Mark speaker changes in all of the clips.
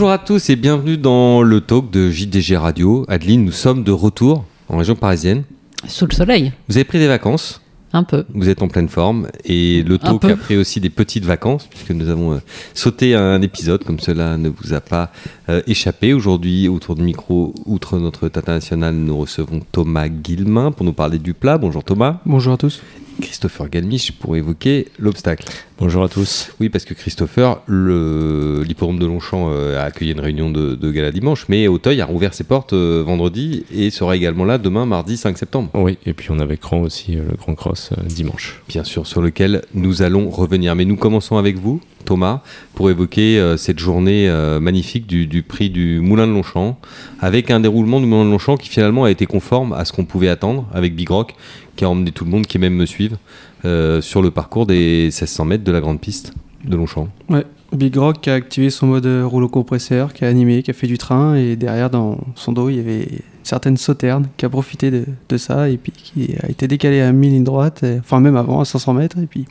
Speaker 1: Bonjour à tous et bienvenue dans le talk de JDG Radio. Adeline, nous sommes de retour en région parisienne.
Speaker 2: Sous le soleil,
Speaker 1: Vous avez pris des vacances,
Speaker 2: un peu.
Speaker 1: vous êtes en pleine forme et le talk a pris aussi des petites vacances puisque nous avons euh, sauté un épisode comme cela ne vous a pas euh, échappé. Aujourd'hui, autour du micro, outre notre tata nationale, nous recevons Thomas Guillemin pour nous parler du plat. Bonjour Thomas.
Speaker 3: Bonjour à tous.
Speaker 1: Christopher Galmiche pour évoquer l'obstacle.
Speaker 4: Bonjour à tous.
Speaker 1: Oui, parce que Christopher, le- l'hippodrome de Longchamp euh, a accueilli une réunion de, de gala dimanche, mais Auteuil a rouvert ses portes euh, vendredi et sera également là demain, mardi 5 septembre.
Speaker 4: Oui, et puis on avait Cran aussi, euh, le Grand Cross, dimanche.
Speaker 1: Bien sûr, sur lequel nous allons revenir. Mais nous commençons avec vous, Thomas, pour évoquer euh, cette journée euh, magnifique du, prix du Moulin de Longchamp, avec un déroulement du Moulin de Longchamp qui finalement a été conforme à ce qu'on pouvait attendre avec Big Rock, qui a emmené tout le monde qui même me suivre euh, sur le parcours des 1600 mètres de la grande piste de Longchamp.
Speaker 3: Ouais, Big Rock qui a activé son mode euh, rouleau compresseur, qui a animé, qui a fait du train, et derrière dans son dos il y avait certaines sauternes qui a profité de, ça, et puis qui a été décalé à mi ligne droite, enfin même avant à 500 mètres, et puis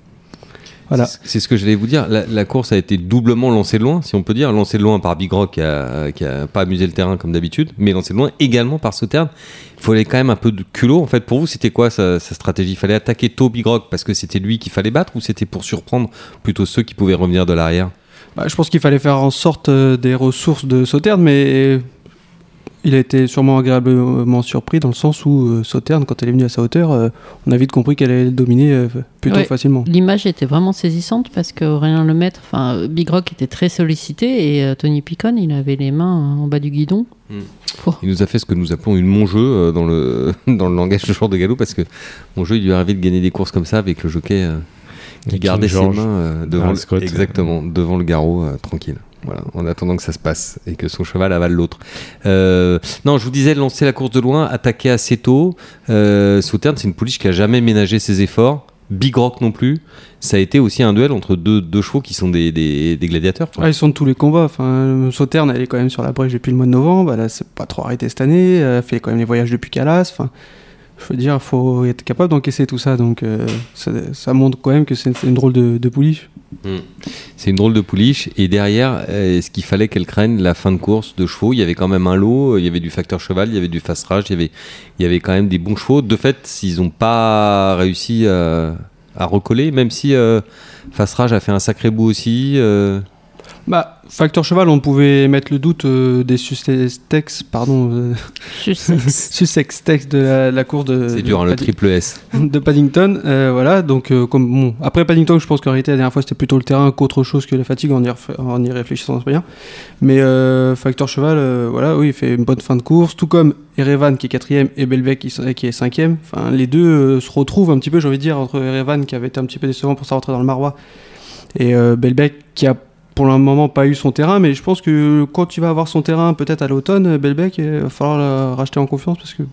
Speaker 3: voilà.
Speaker 1: C'est- ce que j'allais vous dire. La, la course a été doublement lancée de loin, si on peut dire. Lancée de loin par Big Rock qui a, qui a pas amusé le terrain comme d'habitude, mais lancée de loin également par Sauterne. Il fallait quand même un peu de culot. En fait, pour vous, c'était quoi sa, sa stratégie? Il fallait attaquer tôt Big Rock parce que c'était lui qu'il fallait battre ou c'était pour surprendre plutôt ceux qui pouvaient revenir de l'arrière?
Speaker 3: Bah, je pense qu'il fallait faire en sorte euh, des ressources de Sauterne, mais il a été sûrement agréablement surpris dans le sens où euh, Sauterne, quand elle est venue à sa hauteur, euh, on a vite compris qu'elle allait le dominer euh, plutôt
Speaker 2: Ouais.
Speaker 3: facilement.
Speaker 2: L'image était vraiment saisissante parce qu'Aurélien Lemaître, enfin Big Rock était très sollicité et euh, Tony Picon, il avait les mains en bas du guidon.
Speaker 1: Hmm.
Speaker 2: Oh.
Speaker 1: Il nous a fait ce que nous appelons une mon-jeu euh, dans le, dans le langage de joueur de galop parce que mon jeu, il lui est arrivé de gagner des courses comme ça avec le jockey euh, qui gardait ses
Speaker 4: George,
Speaker 1: mains euh, devant,
Speaker 4: Earl
Speaker 1: le, exactement, devant le garrot, euh, tranquille. Voilà, en attendant que ça se passe et que son cheval avale l'autre. Euh, non, je vous disais, lancer la course de loin, attaquer assez tôt. Euh, Sauterne, c'est une pouliche qui a jamais ménagé ses efforts. Big Rock non plus. Ça a été aussi un duel entre deux, chevaux qui sont des, gladiateurs.
Speaker 3: Ah, ils sont de tous les combats. Sauterne, elle est quand même sur la brèche depuis le mois de novembre. Elle s'est pas trop arrêté cette année. Elle fait quand même les voyages depuis Calas. Enfin, je veux dire, il faut être capable d'encaisser tout ça. Donc, euh, ça, montre quand même que c'est c'est une drôle de, de pouliche.
Speaker 1: C'est une drôle de pouliche. Et derrière, euh, est-ce qu'il fallait qu'elle craigne la fin de course de chevaux? Il y avait quand même un lot. Il y avait du facteur cheval, il y avait du fast rage, il y avait, quand même des bons chevaux. De fait, ils n'ont pas réussi à, à recoller, même si euh, fast rage a fait un sacré bout aussi. euh,
Speaker 3: Bah, facteur cheval, on pouvait mettre le doute euh, des Sussex, pardon, euh,
Speaker 2: Sussex.
Speaker 3: Sussex de la, la course de,
Speaker 1: c'est dur, hein, le triple S.
Speaker 3: de Paddington. euh, voilà, donc euh, comme bon, après Paddington, je pense qu'en réalité la dernière fois c'était plutôt le terrain qu'autre chose que la fatigue en y, en y réfléchissant bien. Mais euh, facteur cheval, euh, voilà, oui, il fait une bonne fin de course, tout comme Erevan qui est quatrième et Belbec qui, est cinquième. Enfin, les deux euh, se retrouvent un petit peu, j'ai envie de dire, entre Erevan qui avait été un petit peu décevant pour sa rentrée dans le Marois et euh, Belbec qui a pour le moment pas eu son terrain, mais je pense que quand tu vas avoir son terrain peut-être à l'automne, Belbec, il va falloir le racheter en confiance parce que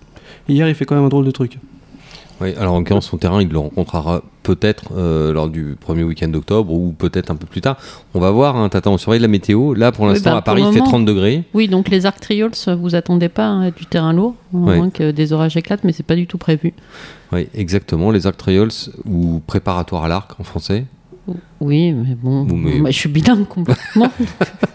Speaker 3: hier il fait quand même un drôle de truc.
Speaker 1: Oui, alors en l'occurrence, son terrain, il le rencontrera peut-être euh, lors du premier week-end d'octobre ou peut-être un peu plus tard. On va voir, hein, Tata, on surveille la météo. Là, pour
Speaker 2: Oui,
Speaker 1: l'instant,
Speaker 2: bah,
Speaker 1: à Paris, il fait
Speaker 2: moment-
Speaker 1: 30 degrés.
Speaker 2: Oui, donc les Arc Trioles, vous attendez pas hein, du terrain lourd, à
Speaker 1: Ouais.
Speaker 2: moins que des orages éclatent, mais c'est pas du tout prévu.
Speaker 1: Oui, exactement. Les Arc Trails ou préparatoires à l'arc en français.
Speaker 2: Oui, mais bon,
Speaker 1: mais-
Speaker 2: je suis bilingue complètement.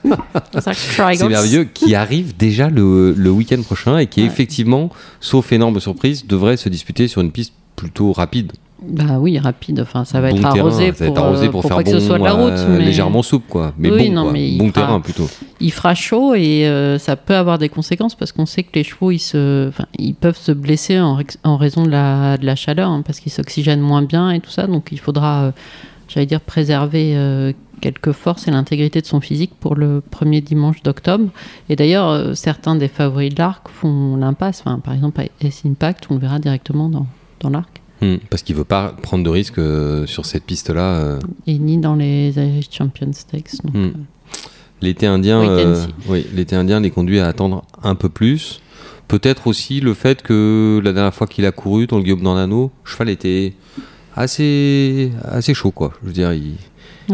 Speaker 1: C'est merveilleux, qui arrive déjà le, le week-end prochain et qui
Speaker 2: Ouais.
Speaker 1: effectivement, sauf énorme surprise, devrait se disputer sur une piste plutôt rapide.
Speaker 2: Bah oui, rapide. Enfin, ça va
Speaker 1: Bon
Speaker 2: être arrosé pour,
Speaker 1: arrosé
Speaker 2: euh,
Speaker 1: pour,
Speaker 2: pour
Speaker 1: faire
Speaker 2: pas que
Speaker 1: bon,
Speaker 2: ce soit de la route.
Speaker 1: euh,
Speaker 2: mais
Speaker 1: légèrement souple quoi. Mais
Speaker 2: Oui,
Speaker 1: bon,
Speaker 2: non,
Speaker 1: quoi.
Speaker 2: mais il
Speaker 1: bon
Speaker 2: fera-
Speaker 1: terrain plutôt.
Speaker 2: Il fera chaud et euh, ça peut avoir des conséquences parce qu'on sait que les chevaux, ils, se, enfin, ils peuvent se blesser en, raison de la, de la chaleur hein, parce qu'ils s'oxygènent moins bien et tout ça. Donc il faudra, euh, j'allais dire, préserver euh, quelques forces et l'intégrité de son physique pour le premier dimanche d'octobre. Et d'ailleurs, euh, certains des favoris de l'arc font l'impasse. Enfin, par exemple, S-Impact, on le verra directement dans, dans l'arc.
Speaker 1: Hmm, parce qu'il veut pas prendre de risques euh, sur cette piste-là.
Speaker 2: Et ni dans les Irish Champion Stakes. Donc, euh,
Speaker 1: L'été indien, oui, l'été indien les conduit à attendre un peu plus. Peut-être aussi le fait que la dernière fois qu'il a couru dans le Guillaume d'Ornano, cheval était assez, assez chaud, quoi. Je veux dire, il,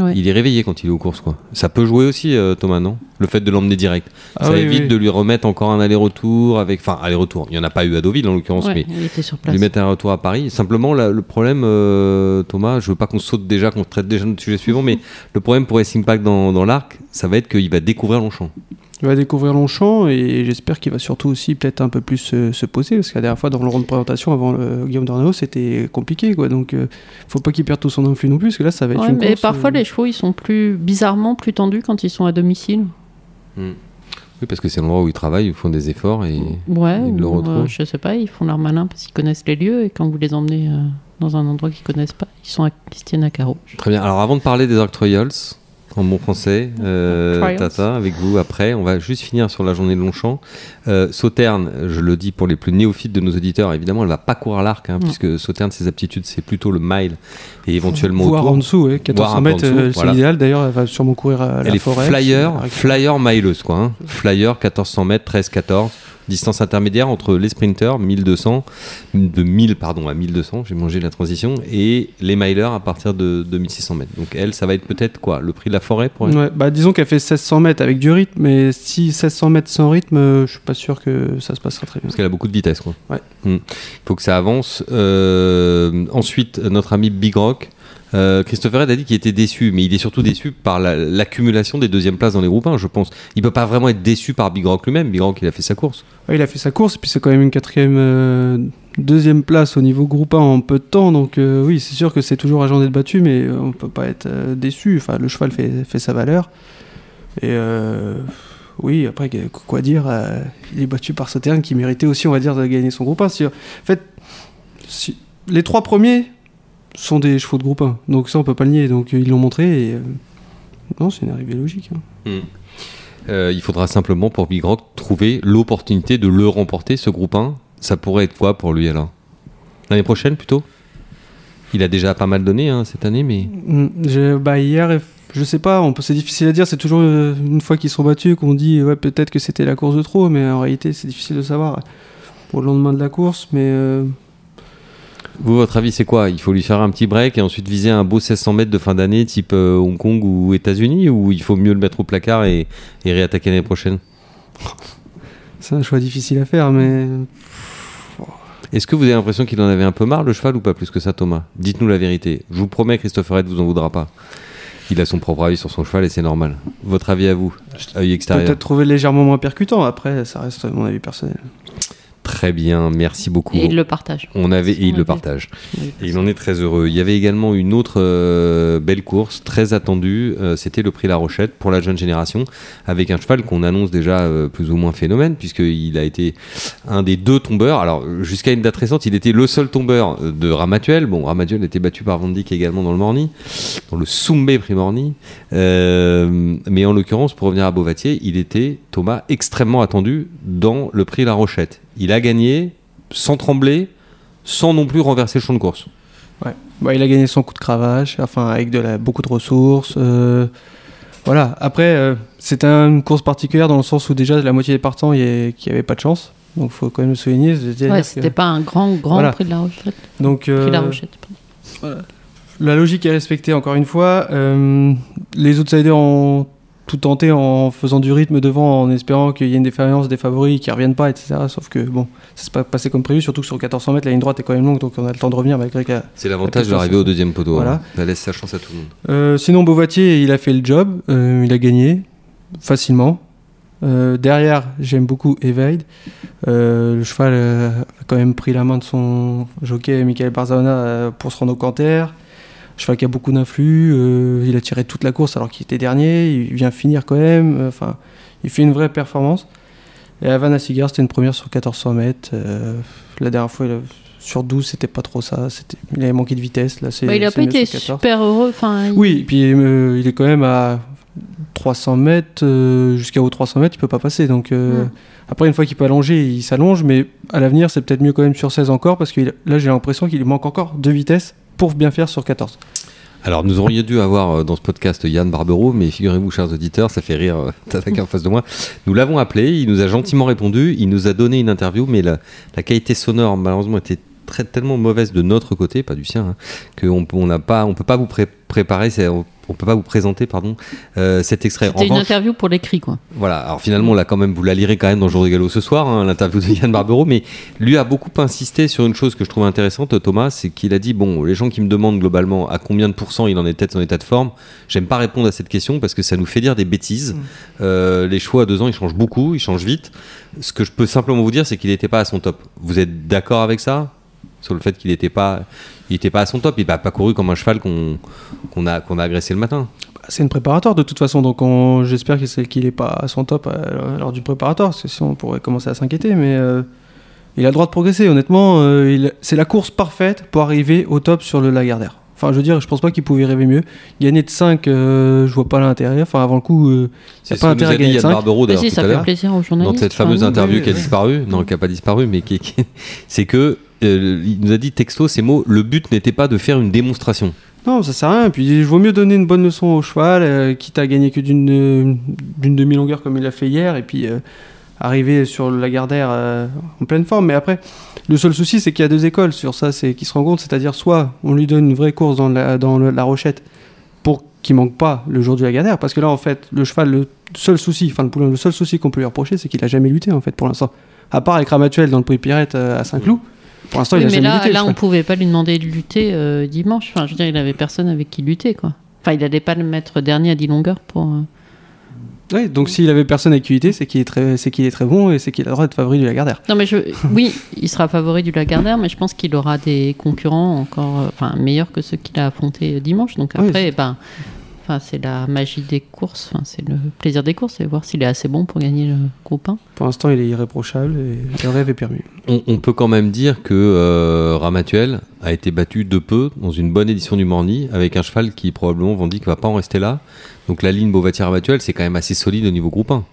Speaker 2: ouais.
Speaker 1: il est réveillé quand il est aux courses, quoi. Ça peut jouer aussi, euh, Thomas, non? Le fait de l'emmener direct.
Speaker 3: Ah
Speaker 1: ça
Speaker 3: oui,
Speaker 1: évite
Speaker 3: oui.
Speaker 1: de lui remettre encore un aller-retour avec. Enfin, aller-retour. Il n'y en a pas eu à Deauville, en l'occurrence,
Speaker 2: Ouais,
Speaker 1: mais
Speaker 2: il était sur place.
Speaker 1: lui mettre un retour à Paris. Simplement, là, le problème, euh, Thomas, je veux pas qu'on saute déjà, qu'on traite déjà notre sujet suivant, mais le problème pour S Impact dans, dans l'arc, ça va être qu'il va découvrir Longchamp.
Speaker 3: Il va découvrir Longchamp et j'espère qu'il va surtout aussi peut-être un peu plus euh, se poser parce que la dernière fois dans le rond de présentation avant le Guillaume Dornao c'était compliqué quoi donc euh, faut pas qu'il perde tout son influx non plus parce que là ça va être
Speaker 2: Ouais,
Speaker 3: une
Speaker 2: mais
Speaker 3: course,
Speaker 2: parfois
Speaker 3: euh,
Speaker 2: les chevaux ils sont plus bizarrement plus tendus quand ils sont à domicile.
Speaker 1: Oui, parce que c'est l'endroit où ils travaillent, ils font des efforts et
Speaker 2: Ouais,
Speaker 1: Ils le
Speaker 2: ou, euh,
Speaker 1: retrouvent.
Speaker 2: je sais pas, ils font leur malin parce qu'ils connaissent les lieux et quand vous les emmenez euh, dans un endroit qu'ils connaissent pas, ils, sont à- ils se tiennent à carreau.
Speaker 1: Très bien. Alors avant de parler des Arc Trials, en bon français, euh. Tata, avec vous après, on va juste finir sur la journée de Longchamp. Euh, Sauterne, je le dis pour les plus néophytes de nos auditeurs, évidemment, elle va pas courir l'arc, hein, puisque Sauterne, ses aptitudes, c'est plutôt le mile et éventuellement
Speaker 3: voire
Speaker 1: autour.
Speaker 3: en dessous ouais,
Speaker 1: Voire
Speaker 3: 1400
Speaker 1: un peu en
Speaker 3: mètres euh, c'est
Speaker 1: voilà.
Speaker 3: l'idéal d'ailleurs elle va sûrement courir à la
Speaker 1: Elle est
Speaker 3: forêt
Speaker 1: flyer, flyer mileuse quoi. hein. Flyer 1400 mètres, 13, 14. Distance intermédiaire entre les sprinters 1200, de 1000 pardon à 1200, j'ai mangé la transition, et les milers à partir de 2600 mètres. Donc elle, ça va être peut-être quoi Le prix de la forêt pour elle?
Speaker 3: Ouais, bah disons qu'elle fait 1600 mètres avec du rythme, mais si 1600 mètres sans rythme, euh, je suis pas sûr que ça se passera très bien.
Speaker 1: Parce qu'elle a beaucoup de vitesse.
Speaker 3: Ouais.
Speaker 1: Il faut que ça avance. Euh, ensuite, notre ami Big Rock. Euh, Christopher Red a dit qu'il était déçu, mais il est surtout déçu par la- l'accumulation des deuxièmes places dans les groupes 1, je pense. Il peut pas vraiment être déçu par Big Rock lui-même. Big Rock, il a fait sa course.
Speaker 3: Il a fait sa course, et puis c'est quand même une quatrième, euh, deuxième place au niveau groupe 1 en peu de temps, donc euh, oui, c'est sûr que c'est toujours à de battu, mais on peut pas être déçu. Enfin, le cheval fait, sa valeur. Et oui, après, qu- quoi dire Il est battu par Sauternes qui méritait aussi, on va dire, de gagner son groupe 1. Si- en fait, les trois premiers sont des chevaux de groupe 1, donc ça, on peut pas le nier. Donc euh, ils l'ont montré, et euh, non, c'est une arrivée logique. hein.
Speaker 1: Euh, il faudra simplement pour Big Rock trouver l'opportunité de le remporter, ce groupe 1. Ça pourrait être quoi pour lui alors? L'année prochaine plutôt? Il a déjà pas mal donné hein, cette année, mais.
Speaker 3: Mm, j'ai- bah hier, je sais pas, c'est difficile à dire. C'est toujours une fois qu'ils sont battus qu'on dit ouais peut-être que c'était la course de trop, mais en réalité c'est difficile de savoir pour le lendemain de la course. Mais euh,
Speaker 1: Vous, votre avis, c'est quoi? Il faut lui faire un petit break et ensuite viser un beau 1600 mètres de fin d'année type euh, Hong Kong ou États-Unis Ou il faut mieux le mettre au placard et, et réattaquer l'année prochaine?
Speaker 3: C'est un choix difficile à faire. Mais
Speaker 1: Est-ce que vous avez l'impression qu'il en avait un peu marre, le cheval, ou pas plus que ça, Thomas? Dites-nous la vérité. Je vous promets, Christopher Red vous en voudra pas. Il a son propre avis sur son cheval et c'est normal. Votre avis à vous, œil extérieur
Speaker 3: peut-être trouver légèrement moins percutant. Après, ça reste mon avis personnel.
Speaker 1: Très bien, merci beaucoup.
Speaker 2: Et il le partage.
Speaker 1: On avait et il le partage. Et il en est très heureux. Il y avait également une autre euh, belle course très attendue. euh, C'était le prix La Rochette pour la jeune génération, avec un cheval qu'on annonce déjà euh, plus ou moins phénomène, puisqu'il a été un des deux tombeurs. Alors jusqu'à une date récente, il était le seul tombeur de Ramatuel. Bon, Ramatuel était battu par Van Dyck également dans le Morny, dans le Soumbé Prix Morny. Euh, mais en l'occurrence, pour revenir à Beauvatier, il était Thomas extrêmement attendu dans le prix La Rochette. Il a gagné sans trembler, sans non plus renverser le champ de course.
Speaker 3: Bah, il a gagné son coup de cravache, enfin avec de la, beaucoup de ressources. euh, voilà. Après, euh, c'était une course particulière dans le sens où déjà la moitié des partants il y qui n'avaient pas de chance. Donc faut quand même le souligner.
Speaker 2: Ouais,
Speaker 3: que-
Speaker 2: c'était pas un grand, grand
Speaker 3: Voilà.
Speaker 2: prix de la Rochette.
Speaker 3: Donc
Speaker 2: Prix de la
Speaker 3: euh,
Speaker 2: Rochette. pardon.
Speaker 3: la logique est respectée encore une fois. Euh, les outsiders ont tout tenté en faisant du rythme devant, en espérant qu'il y ait une défaillance des favoris qui reviennent pas, etc. Sauf que bon, ça s'est pas passé comme prévu, surtout que sur 1400 mètres, la ligne droite est quand même longue, donc on a le temps de revenir malgré que la-
Speaker 1: C'est l'avantage
Speaker 3: La
Speaker 1: d'arriver au deuxième poteau.
Speaker 3: Voilà.
Speaker 1: hein. Ça laisse sa chance à tout le monde.
Speaker 3: Euh, sinon, Beauvatier, il a fait le job, euh, il a gagné facilement. Euh, derrière, j'aime beaucoup Evade. Le cheval a quand même pris la main de son jockey, Michael Barzana, pour se rendre au canter. Cheval qui a beaucoup d'influx. euh, il a tiré toute la course alors qu'il était dernier. Il vient finir quand même. euh, Enfin, il fait une vraie performance. Et Havana Cigar, c'était une première sur 1400 mètres. euh, la dernière fois, il a- sur 12, c'était pas trop ça. Il avait manqué de vitesse. Là, c'est-
Speaker 2: Bah, il a pas été
Speaker 3: sur 14.
Speaker 2: super heureux. Il-
Speaker 3: Oui, et puis il est quand même à 300 mètres, euh, jusqu'à aux 300 mètres, il peut pas passer. Donc euh,
Speaker 2: Mm.
Speaker 3: après, une fois qu'il peut allonger, il s'allonge, mais à l'avenir, c'est peut-être mieux quand même sur 16 encore, parce que là, j'ai l'impression qu'il manque encore de vitesse pour bien faire sur 14.
Speaker 1: Alors, nous aurions dû avoir euh, dans ce podcast Yann Barbero, mais figurez-vous, chers auditeurs, ça fait rire euh, Tata en face de moi. Nous l'avons appelé, il nous a gentiment répondu, il nous a donné une interview, mais la, qualité sonore, malheureusement, était très, tellement mauvaise de notre côté, pas du sien, hein, qu'on on n'a on peut pas vous pré- préparer. On peut pas vous présenter, pardon, euh, cet extrait. En
Speaker 2: C'était une
Speaker 1: revanche-
Speaker 2: interview pour l'écrit, quoi.
Speaker 1: voilà, alors finalement, là, quand même, vous la lirez quand même dans le jour de galop ce soir, hein, l'interview de Yann Barbero, mais lui a beaucoup insisté sur une chose que je trouve intéressante, Thomas, c'est qu'il a dit bon, les gens qui me demandent globalement à combien de pourcents il en est de son état de forme, j'aime pas répondre à cette question parce que ça nous fait dire des bêtises. Euh, les chevaux à deux ans, ils changent beaucoup, ils changent vite. Ce que je peux simplement vous dire, c'est qu'il n'était pas à son top. Vous êtes d'accord avec ça? Sur le fait qu'il n'était pas, il était pas à son top, il n'a pas couru comme un cheval qu'on qu'on a, qu'on a agressé le matin.
Speaker 3: C'est une préparatoire de toute façon, donc on- j'espère qu'il n'est pas à son top euh, lors du préparatoire, parce que sinon on pourrait commencer à s'inquiéter, mais euh, il a le droit de progresser. Honnêtement, euh, c'est la course parfaite pour arriver au top sur le Lagardère. Enfin, je veux dire, je pense pas qu'il pouvait rêver mieux. Gagner de 5, je vois pas l'intérêt. Enfin, avant le coup, euh,
Speaker 1: C'est
Speaker 3: pas intérêt
Speaker 1: a
Speaker 3: à gagner.
Speaker 1: Barbero
Speaker 2: si,
Speaker 1: tout
Speaker 2: ça
Speaker 1: à
Speaker 2: fait plaisir aux
Speaker 1: dans
Speaker 2: journalistes.
Speaker 1: cette fameuse
Speaker 2: enfin,
Speaker 1: interview
Speaker 3: oui,
Speaker 1: qui a
Speaker 3: oui.
Speaker 1: disparu, non, qui n'a pas disparu, mais qui, qui- c'est que euh, il nous a dit texto ces mots. Le but n'était pas de faire une démonstration.
Speaker 3: Non, ça sert à rien. Puis il vaut mieux donner une bonne leçon au cheval, euh, quitte à gagner que d'une euh, demi-longueur comme il a fait hier, et puis euh, arriver sur le Lagardère euh, en pleine forme. Mais après, le seul souci, c'est qu'il y a deux écoles sur ça, c'est qu'il se compte, c'est-à-dire soit on lui donne une vraie course dans la, dans la rochette pour qu'il manque pas le jour du Lagardère, parce que là, en fait, le cheval, le seul souci, enfin le poulain, le seul souci qu'on peut lui reprocher, c'est qu'il a jamais lutté en fait pour l'instant. À part avec Ramatuel dans le prix Pirette euh, à Saint-Cloud, pour l'instant,
Speaker 2: Oui,
Speaker 3: il a
Speaker 2: mais
Speaker 3: jamais
Speaker 2: là,
Speaker 3: lutté.
Speaker 2: là, on
Speaker 3: cheval.
Speaker 2: pouvait pas lui demander de lutter euh, dimanche. Enfin, je veux dire, il avait personne avec qui lutter, quoi. Enfin, il allait pas le mettre dernier à 10 longueurs pour. euh,
Speaker 3: Ouais, donc s'il avait personne avec qui lutter, c'est qu'il est très, c'est qu'il est très bon et c'est qu'il a le droit d'être favori du Lagardère.
Speaker 2: Non, mais je... oui, il sera favori du Lagardère, mais je pense qu'il aura des concurrents encore, euh, enfin, meilleurs que ceux qu'il a affrontés dimanche. Donc
Speaker 3: Oui,
Speaker 2: après, ben, enfin, c'est la magie des courses, enfin, c'est le plaisir des courses, c'est voir s'il est assez bon pour gagner le groupe 1.
Speaker 3: Pour l'instant, il est irréprochable et le rêve est permis.
Speaker 1: On, on peut quand même dire que euh, Ramatuel a été battu de peu dans une bonne édition du Morny avec un cheval qui probablement vont dire qu'il va pas en rester là. Donc la ligne Beauvatier-Ramatuel, c'est quand même assez solide au niveau groupe 1.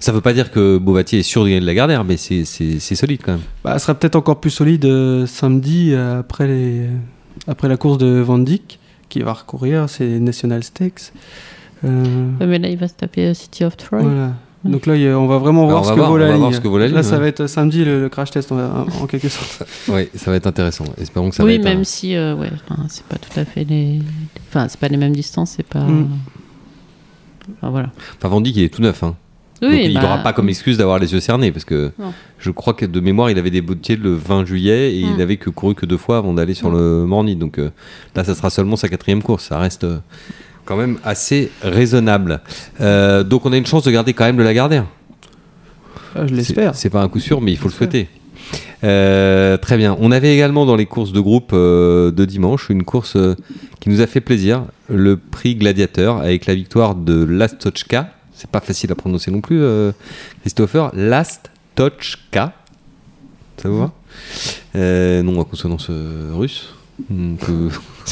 Speaker 1: Ça veut pas dire que Beauvatier est sûr de gagner de la Gardère, mais c'est- solide quand même.
Speaker 3: Bah, elle sera peut-être encore plus solide euh, samedi euh, après, les, après la course de Van Dyck qui va recourir, c'est National Stakes. Euh,
Speaker 2: Ouais, mais là, il va se taper euh, City of Troy.
Speaker 3: voilà. Donc là, on va vraiment voir
Speaker 1: on
Speaker 3: ce
Speaker 1: va
Speaker 3: que
Speaker 1: voir,
Speaker 3: vaut
Speaker 1: on
Speaker 3: la
Speaker 1: va
Speaker 3: ligne.
Speaker 1: voir ce que vaut la
Speaker 3: Là,
Speaker 1: ligne,
Speaker 3: ça
Speaker 1: ouais.
Speaker 3: va être samedi le, le crash test en, en quelque sorte.
Speaker 1: Oui, ça va être intéressant. Espérons que ça va
Speaker 2: oui,
Speaker 1: être.
Speaker 2: même
Speaker 1: un-
Speaker 2: si, euh, ouais, enfin, c'est pas tout à fait les. Enfin, c'est pas les mêmes distances, c'est pas.
Speaker 3: Mm.
Speaker 2: Enfin, voilà.
Speaker 1: Enfin, Vandy, il est tout neuf. Hein.
Speaker 2: Oui,
Speaker 1: Donc il
Speaker 2: bah,
Speaker 1: n'aura pas comme excuse d'avoir les yeux cernés parce que
Speaker 2: Non.
Speaker 1: je crois que de mémoire il avait débuté le 20 juillet et il
Speaker 2: Mm.
Speaker 1: n'avait que couru que deux fois avant d'aller sur le Morny. Donc euh, là, ça sera seulement sa quatrième course. Ça reste euh, quand même assez raisonnable. Euh, donc on a une chance de garder quand même le Lagardère.
Speaker 3: Ah, je l'espère.
Speaker 1: C'est pas un coup sûr, mais il faut le souhaiter. Euh, très bien. On avait également dans les courses de groupe euh, de dimanche une course euh, qui nous a fait plaisir, le prix Gladiateur, avec la victoire de Lastochka. C'est pas facile à prononcer non plus, euh, Christopher. Lastochka. Ça vous va euh, Non à consonance euh, russe, on peut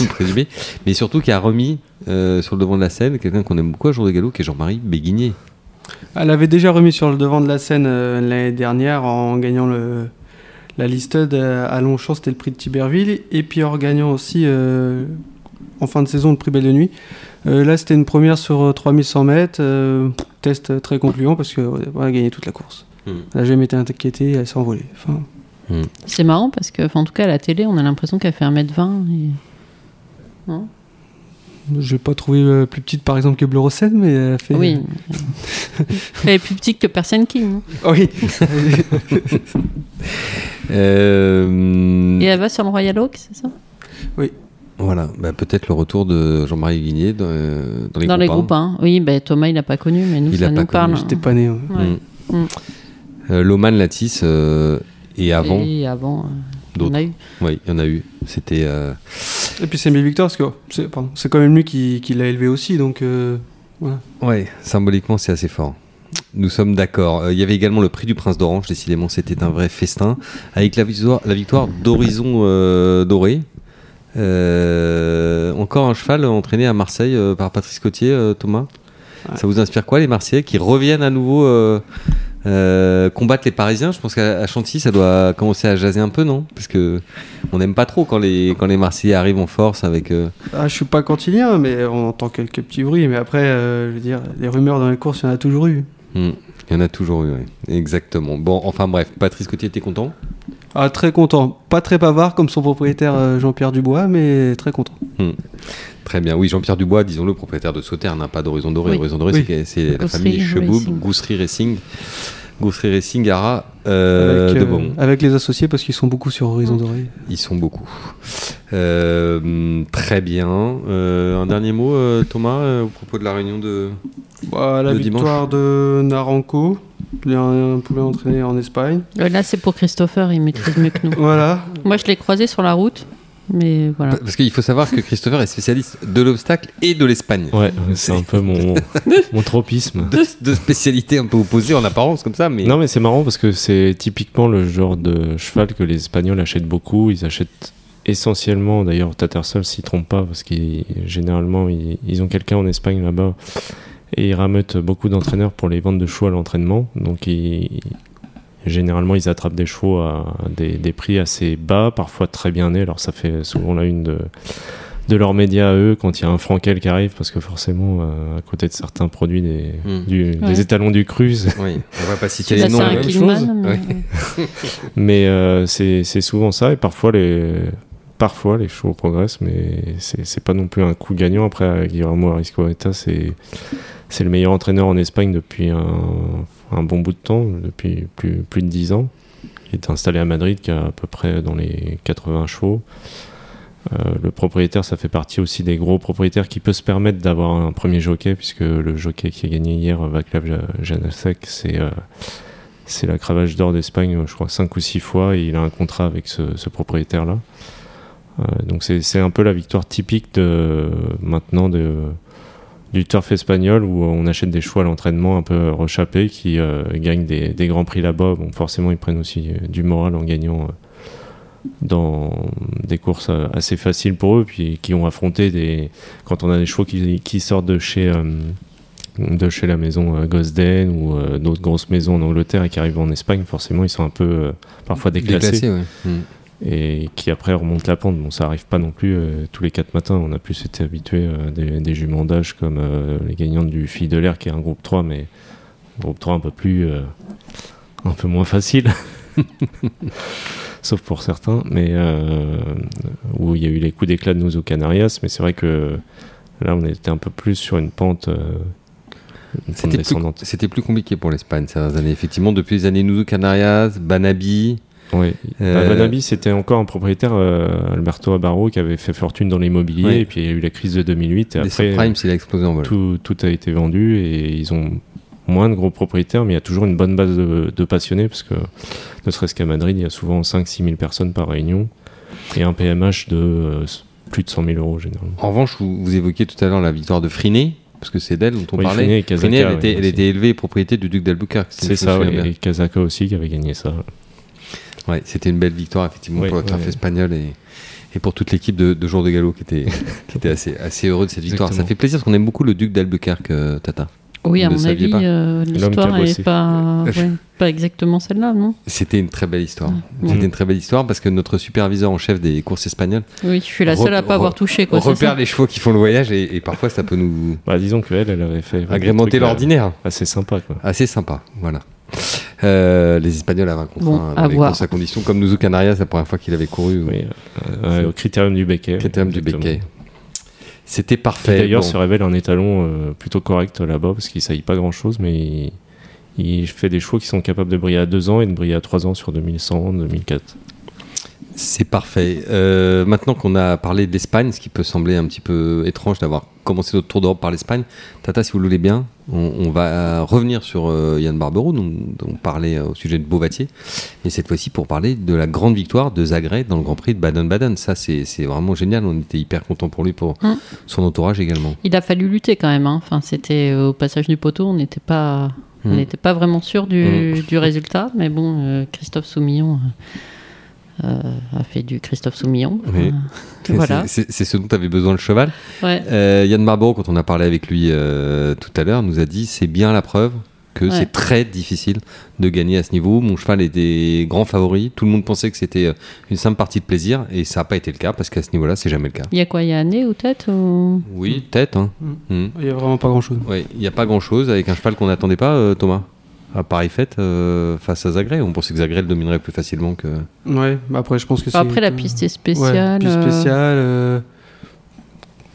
Speaker 1: présumer. Mais surtout qui a remis euh, sur le devant de la scène quelqu'un qu'on aime beaucoup à Jour de Galop, qui est Jean-Marie Béguigné.
Speaker 3: Elle avait déjà remis sur le devant de la scène l'année dernière en gagnant le, la listed à Longchamp, c'était le prix de Tiberville, et puis en gagnant aussi en fin de saison le prix Belle de Nuit. Euh, là, c'était une première sur euh, 3100 mètres, euh, test très concluant parce qu'elle a gagné toute la course.
Speaker 1: Hmm.
Speaker 3: Elle n'a jamais été inquiétée, elle s'est envolée. Enfin,
Speaker 2: C'est marrant parce que, enfin, en tout cas, à la télé, on a l'impression qu'elle fait 1m20. Et... Non?
Speaker 3: Je n'ai pas trouvé euh, plus petite par exemple que Bleu Rossel, mais elle fait.
Speaker 2: Oui. Elle est plus petite que Persian King. hein.
Speaker 3: oui.
Speaker 1: Euh,
Speaker 2: Et elle va sur le Royal Oak, c'est ça?
Speaker 1: Voilà, bah, peut-être le retour de Jean-Marie Guigné dans, euh, dans les
Speaker 2: Dans
Speaker 1: groupes
Speaker 2: les groupes 1. Oui, ben, Thomas, il n'a pas connu, mais nous,
Speaker 1: Il
Speaker 2: ça
Speaker 1: a
Speaker 2: nous
Speaker 1: pas
Speaker 2: parle.
Speaker 1: connu,
Speaker 3: J'étais pas né. ouais.
Speaker 2: Ouais.
Speaker 1: Mm.
Speaker 2: Mm.
Speaker 1: Euh, Loman Latisse euh, et avant,
Speaker 2: Et avant, euh, on
Speaker 1: d'autres.
Speaker 2: a eu.
Speaker 1: oui, il y en a eu. C'était euh,
Speaker 3: Et puis c'est mes victoires parce que c'est pardon, c'est quand même lui qui, qui l'a élevé aussi, donc euh, voilà.
Speaker 1: ouais, symboliquement c'est assez fort. Nous sommes d'accord. Euh, Il y avait également le prix du Prince d'Orange. Décidément, c'était un vrai festin avec la victoire, la victoire d'Horizon euh, Doré. Euh, encore un cheval entraîné à Marseille euh, par Patrice Cotier, euh, Thomas.
Speaker 3: Ouais.
Speaker 1: Ça vous inspire quoi les Marseillais qui reviennent à nouveau euh, combattre les Parisiens? Je pense qu'à Chantilly, ça doit commencer à jaser un peu, non? Parce que on n'aime pas trop quand les quand les Marseillais arrivent en force avec. euh,
Speaker 3: Ah, je suis pas cantilien, mais on entend quelques petits bruits. Mais après, euh, je veux dire, les rumeurs dans les courses, il y en a toujours eu.
Speaker 1: hmm, il y en a toujours eu, ouais. exactement. Bon, enfin bref, Patrice Cotier était content.
Speaker 3: Ah, très content. Pas très bavard comme son propriétaire euh, Jean-Pierre Dubois, mais très content.
Speaker 1: Très bien. Oui, Jean-Pierre Dubois, disons-le, propriétaire de Sauterne, n'a pas d'Horizon Doré.
Speaker 2: Oui.
Speaker 1: Horizon Doré,
Speaker 3: Oui.
Speaker 1: c'est- la famille Cheboub,
Speaker 2: Racing.
Speaker 1: Gousserie Racing. Gousserie Racing, Ara euh,
Speaker 3: avec,
Speaker 1: de
Speaker 3: euh,
Speaker 1: Beaumont.
Speaker 3: avec les associés parce qu'ils sont beaucoup sur Horizon Doré.
Speaker 1: Ils sont beaucoup. Euh, très bien. Euh, un dernier mot, euh, Thomas, euh, au propos de la réunion de.
Speaker 3: Bah, la
Speaker 1: Le
Speaker 3: victoire de Naranco, il y a un poulet entraîné en Espagne.
Speaker 2: Euh, Là, c'est pour Christopher, il maîtrise mieux que nous.
Speaker 3: Voilà.
Speaker 2: Moi, je l'ai croisé sur la route, mais voilà.
Speaker 1: Parce qu'il faut savoir que Christopher est spécialiste de l'obstacle et de l'Espagne.
Speaker 4: Ouais, c'est un peu mon, mon tropisme.
Speaker 1: Deux, deux spécialités un peu opposées en apparence, comme ça, mais.
Speaker 4: Non, mais c'est marrant parce que c'est typiquement le genre de cheval que les Espagnols achètent beaucoup. Ils achètent essentiellement, d'ailleurs, Tattersall s'y trompe pas parce qu'ils généralement ils, ils ont quelqu'un en Espagne là-bas et ils rameutent beaucoup d'entraîneurs pour les ventes de chevaux à l'entraînement. Donc ils- généralement ils attrapent des chevaux à des, des prix assez bas, parfois très bien nés. Alors ça fait souvent la une de de leurs médias à eux quand il y a un Frankel qui arrive parce que forcément euh, à côté de certains produits des,
Speaker 1: Hmm.
Speaker 4: du-
Speaker 2: Ouais.
Speaker 4: des étalons du cruise
Speaker 1: Oui, on va pas citer les noms.
Speaker 4: même chose.
Speaker 2: mais-
Speaker 4: Mais euh, c'est souvent ça, et parfois les, parfois les chevaux progressent, mais c'est c'est pas non plus un coup gagnant. Après, Guillermo Ariscoeta, c'est c'est le meilleur entraîneur en Espagne depuis un, bon bout de temps, depuis plus, de 10 ans. Il est installé à Madrid, qui a à peu près dans les 80 chevaux. Euh, le propriétaire, ça fait partie aussi des gros propriétaires qui peut se permettre d'avoir un premier jockey, puisque le jockey qui a gagné hier, Vaclav Janasek, c'est euh, c'est la cravache d'or d'Espagne, je crois, 5 ou 6 fois, et il a un contrat avec ce, propriétaire-là. Euh, donc c'est c'est un peu la victoire typique de maintenant de, du turf espagnol où on achète des chevaux à l'entraînement un peu rechappés qui euh, gagnent des, grands prix là-bas. Bon, forcément, ils prennent aussi euh, du moral en gagnant euh, dans des courses assez faciles pour eux, puis qui ont affronté des. Quand on a des chevaux qui, sortent de chez. de chez la maison Gosden ou d'autres grosses maisons en Angleterre et qui arrivent en Espagne, forcément ils sont un peu parfois déclassés
Speaker 1: Déclassé, ouais.
Speaker 4: Et qui après remontent la pente. Bon, ça arrive pas non plus euh, tous les quatre matins. On a plus été habitué à des, des juments d'âge comme euh, les gagnantes du Fille de l'air qui est un groupe 3, mais un groupe 3 un peu plus. euh, un peu moins facile. Sauf pour certains, mais euh, où il y a eu les coups d'éclat de nous aux Canarias, mais c'est vrai que là on était un peu plus sur une pente, euh,
Speaker 1: C'était plus, plus compliqué pour l'Espagne ces dernières années. Effectivement, depuis les années Nudo Canarias, Banabi.
Speaker 4: Oui.
Speaker 1: Euh,
Speaker 4: Bah, Banabi, c'était encore un propriétaire, euh, Alberto Abarro, qui avait fait fortune dans l'immobilier. Et puis il y a eu la crise de 2008. Et
Speaker 1: Les
Speaker 4: après,
Speaker 1: subprimes, il a explosé en vol.
Speaker 4: tout, tout a été vendu et ils ont moins de gros propriétaires, mais il y a toujours une bonne base de, de passionnés parce que ne serait-ce qu'à Madrid, il y a souvent 5-6 000 personnes par réunion et un PMH de euh, plus de 100 000 euros généralement.
Speaker 1: En revanche, vous, vous évoquiez tout à l'heure la victoire de Friné, parce que c'est d'elle dont on
Speaker 4: Oui,
Speaker 1: parlait.
Speaker 4: Friné et Casaca,
Speaker 1: Friné, elle,
Speaker 4: oui,
Speaker 1: était, elle
Speaker 4: aussi.
Speaker 1: était élevée et propriété du duc d'Albuquerque.
Speaker 4: C'est ça, et Kazaka aussi qui avait gagné ça.
Speaker 1: Ouais, c'était une belle victoire effectivement
Speaker 4: Oui,
Speaker 1: pour le turf
Speaker 4: ouais.
Speaker 1: espagnol et, et pour toute l'équipe de, de Jour de Gallo qui était, qui était assez, assez heureux de cette victoire. Ça fait plaisir parce qu'on aime beaucoup le duc d'Albuquerque, euh, Tata.
Speaker 2: Oui, à
Speaker 1: Vous
Speaker 2: mon avis, euh, l'histoire n'est pas, ouais, pas exactement celle-là, non?
Speaker 1: C'était une très belle histoire.
Speaker 2: Ouais.
Speaker 1: C'était une très belle histoire parce que notre superviseur en chef des courses espagnoles
Speaker 2: Oui, je suis la seule à pas avoir touché. Quoi, c'est
Speaker 1: repère
Speaker 2: ça?
Speaker 1: les chevaux qui font le voyage et, et parfois ça peut nous
Speaker 4: Bah, disons qu'elle, elle avait fait
Speaker 1: agrémenter
Speaker 4: trucs, euh,
Speaker 1: l'ordinaire.
Speaker 4: Assez sympa quoi.
Speaker 1: Assez sympa, voilà. Euh, les Espagnols avaient un contrat
Speaker 2: Bon,
Speaker 1: hein,
Speaker 2: à
Speaker 1: dans les
Speaker 2: voir.
Speaker 1: courses à conditions, comme nous au Canarias la première fois qu'il avait couru.
Speaker 4: Oui, euh, euh, au critérium du Becquet.
Speaker 1: Critérium du. Becquet. C'était
Speaker 4: Qui
Speaker 1: parfait.
Speaker 4: d'ailleurs
Speaker 1: Bon.
Speaker 4: se révèle un étalon euh, plutôt correct là-bas parce qu'il ne saillit pas grand-chose, mais il, il fait des chevaux qui sont capables de briller à 2 ans et de briller à 3 ans sur 2100, 2004.
Speaker 1: C'est parfait. Euh, maintenant qu'on a parlé de l'Espagne, ce qui peut sembler un petit peu étrange d'avoir commencé notre tour d'Europe par l'Espagne, Tata, si vous le voulez bien, on, on va revenir sur euh, Yann Barbero, dont, dont on parlait euh, au sujet de Beauvatier, mais cette fois-ci pour parler de la grande victoire de Zagreb dans le Grand Prix de Baden-Baden. Ça, c'est vraiment génial. On était hyper content pour lui, pour
Speaker 2: Mm.
Speaker 1: son entourage également.
Speaker 2: Il a fallu lutter quand même. hein. Enfin, c'était au passage du poteau, on n'était pas, on
Speaker 1: Mm.
Speaker 2: n'était pas vraiment sûr du, du résultat, mais bon, euh, Christophe Soumillon euh, a fait du Christophe Soumillon.
Speaker 1: Oui.
Speaker 2: Euh,
Speaker 1: C'est-
Speaker 2: voilà.
Speaker 1: C'est c'est ce dont avait besoin le cheval.
Speaker 2: Ouais.
Speaker 1: Euh, Yann Barbero, quand on a parlé avec lui euh, tout à l'heure, nous a dit c'est bien la preuve que
Speaker 2: Ouais.
Speaker 1: c'est très difficile de gagner à ce niveau. Mon cheval était grand favori. Tout le monde pensait que c'était une simple partie de plaisir et ça n'a pas été le cas parce qu'à ce niveau-là, c'est jamais le cas.
Speaker 2: Il y a quoi? Il y a nez ou tête ou...
Speaker 1: Oui, tête. Hein.
Speaker 3: Mm.
Speaker 1: Mm.
Speaker 3: Il n'y a vraiment pas grand chose.
Speaker 1: Ouais, il n'y a pas grand-chose avec un cheval qu'on n'attendait pas, euh, Thomas? À Paris Fête euh, face à Zagreb On pensait que Zagreb dominerait plus facilement que.
Speaker 3: Ouais, bah après, je pense que c'est.
Speaker 2: Après, la piste est spéciale.
Speaker 3: Ouais, piste
Speaker 2: euh,
Speaker 3: spéciale. euh,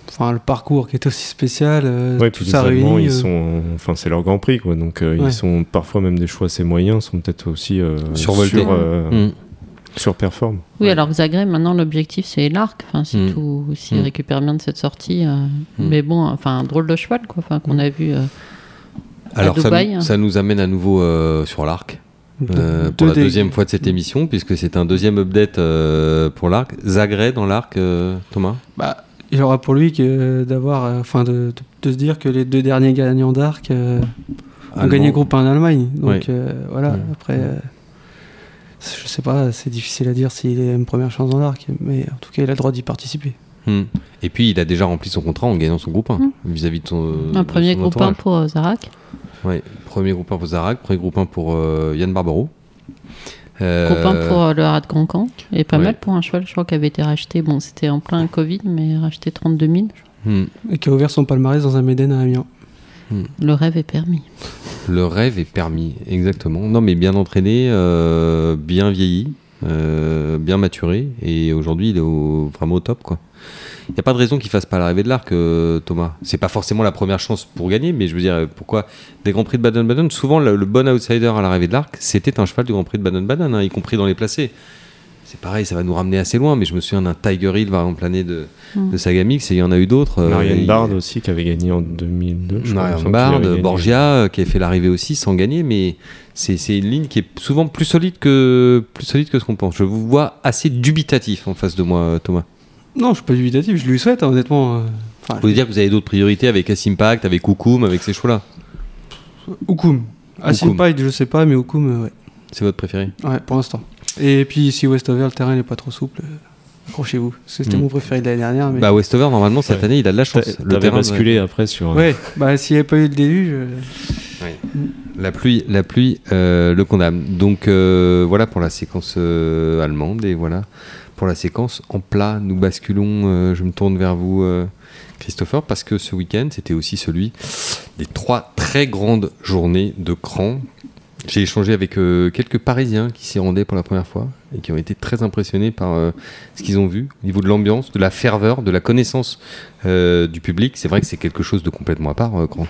Speaker 3: Enfin, le parcours qui est aussi spécial. euh,
Speaker 4: Ouais,
Speaker 3: tout ça réuni.
Speaker 4: ils
Speaker 3: euh,
Speaker 4: sont, enfin, c'est leur Grand Prix, quoi. Donc, euh,
Speaker 3: Ouais.
Speaker 4: ils sont parfois même des choix assez moyens, sont peut-être aussi euh,
Speaker 1: Survoltés.
Speaker 4: sur, euh,
Speaker 1: Hmm.
Speaker 4: surperforment.
Speaker 2: Oui,
Speaker 1: Ouais.
Speaker 2: alors que Zagreb, maintenant, l'objectif, c'est l'arc. Enfin, si
Speaker 1: Mm.
Speaker 2: tout, s'il
Speaker 1: Mm.
Speaker 2: récupère bien de cette sortie. euh,
Speaker 1: Mm.
Speaker 2: Mais bon, enfin, drôle de cheval, quoi. Enfin, qu'on a vu. euh,
Speaker 1: Alors ça,
Speaker 2: Dubaï,
Speaker 1: nous,
Speaker 2: hein.
Speaker 1: ça nous amène à nouveau euh, sur l'arc. euh, pour la deuxième fois de cette émission, puisque c'est un deuxième update euh, pour l'arc. Zagreb dans l'arc, euh, Thomas?
Speaker 3: Bah, il aura pour lui que d'avoir, euh, enfin, de, de- de se dire que les deux derniers gagnants d'arc euh, ont gagné groupe 1 en Allemagne. Donc euh, voilà, après, euh, je sais pas, c'est difficile à dire s'il a une première chance dans l'arc, mais en tout cas, il a le droit d'y participer.
Speaker 1: Hmm. Et puis il a déjà rempli son contrat en gagnant son groupe 1
Speaker 2: Hmm.
Speaker 1: vis-à-vis de son.
Speaker 2: un premier
Speaker 1: son
Speaker 2: groupe 1
Speaker 1: entourage.
Speaker 2: pour euh, Zarak.
Speaker 1: Ouais, premier groupe 1 pour Zarak, premier groupe 1 pour euh, Yann Barbaro. Euh,
Speaker 2: Groupe 1 pour euh, le Rad Cancan. Et pas
Speaker 1: ouais.
Speaker 2: mal pour un cheval, je crois, qui avait été racheté. Bon, c'était en plein Covid, mais racheté 32 000.
Speaker 1: hmm.
Speaker 3: Et qui a ouvert son palmarès dans un Méden à Amiens.
Speaker 2: Le rêve est permis.
Speaker 1: Le rêve est permis, exactement. Non, mais bien entraîné, euh, bien vieilli, euh, bien maturé, et aujourd'hui il est au- vraiment au top, quoi. Il n'y a pas de raison qu'il fasse pas l'arrivée de l'arc, euh, Thomas. C'est pas forcément la première chance pour gagner, mais je veux dire, euh, pourquoi des Grands Prix de Baden-Baden Souvent, le, le bon outsider à l'arrivée de l'arc, c'était un cheval du Grand Prix de Baden-Baden, hein, y compris dans les placés. C'est pareil, ça va nous ramener assez loin, mais je me souviens d'un Tiger Hill, par exemple, l'année de,
Speaker 2: Mm.
Speaker 1: de Sagamix, et il y en a eu d'autres. euh,
Speaker 4: Marianne
Speaker 1: il-
Speaker 4: Bard aussi, qui avait gagné en 2002. je crois, il me
Speaker 1: Marianne Bard. Borgia, euh, qui a fait l'arrivée aussi sans gagner, mais c'est c'est une ligne qui est souvent plus solide que, plus solide que ce qu'on pense. Je vous vois assez dubitatif en face de moi, Thomas.
Speaker 3: Non, je suis pas dubitatif, je lui souhaite, hein, honnêtement. euh, Enfin,
Speaker 1: Vous voulez dire que vous avez d'autres priorités avec Assimpact, avec Koukoum, avec ces chevaux-là
Speaker 3: Oukoum. Asinpide, je sais pas, mais Oukoum, euh, ouais.
Speaker 1: C'est votre préféré?
Speaker 3: Ouais, pour l'instant. Et puis, si Westover, le terrain n'est pas trop souple, euh, accrochez-vous. C'était
Speaker 1: Mm.
Speaker 3: mon préféré de l'année dernière. Mais...
Speaker 1: Bah Westover, normalement, cette
Speaker 4: Ouais.
Speaker 1: année, il a de la chance. Le terrain,
Speaker 4: basculé après sur.
Speaker 3: ouais, bah, s'il n'y avait pas eu le déluge. Euh,
Speaker 1: La pluie, la pluie euh, le condamne. Donc euh, voilà pour la séquence euh, allemande et voilà pour la séquence en plat. Nous basculons. je me tourne vers vous, Christopher, parce que ce week-end c'était aussi celui des trois très grandes journées de cran. J'ai échangé avec quelques Parisiens qui s'y rendaient pour la première fois et qui ont été très impressionnés par ce qu'ils ont vu au niveau de l'ambiance, de la ferveur, de la connaissance du public. C'est vrai que c'est quelque chose de complètement à part, Cran.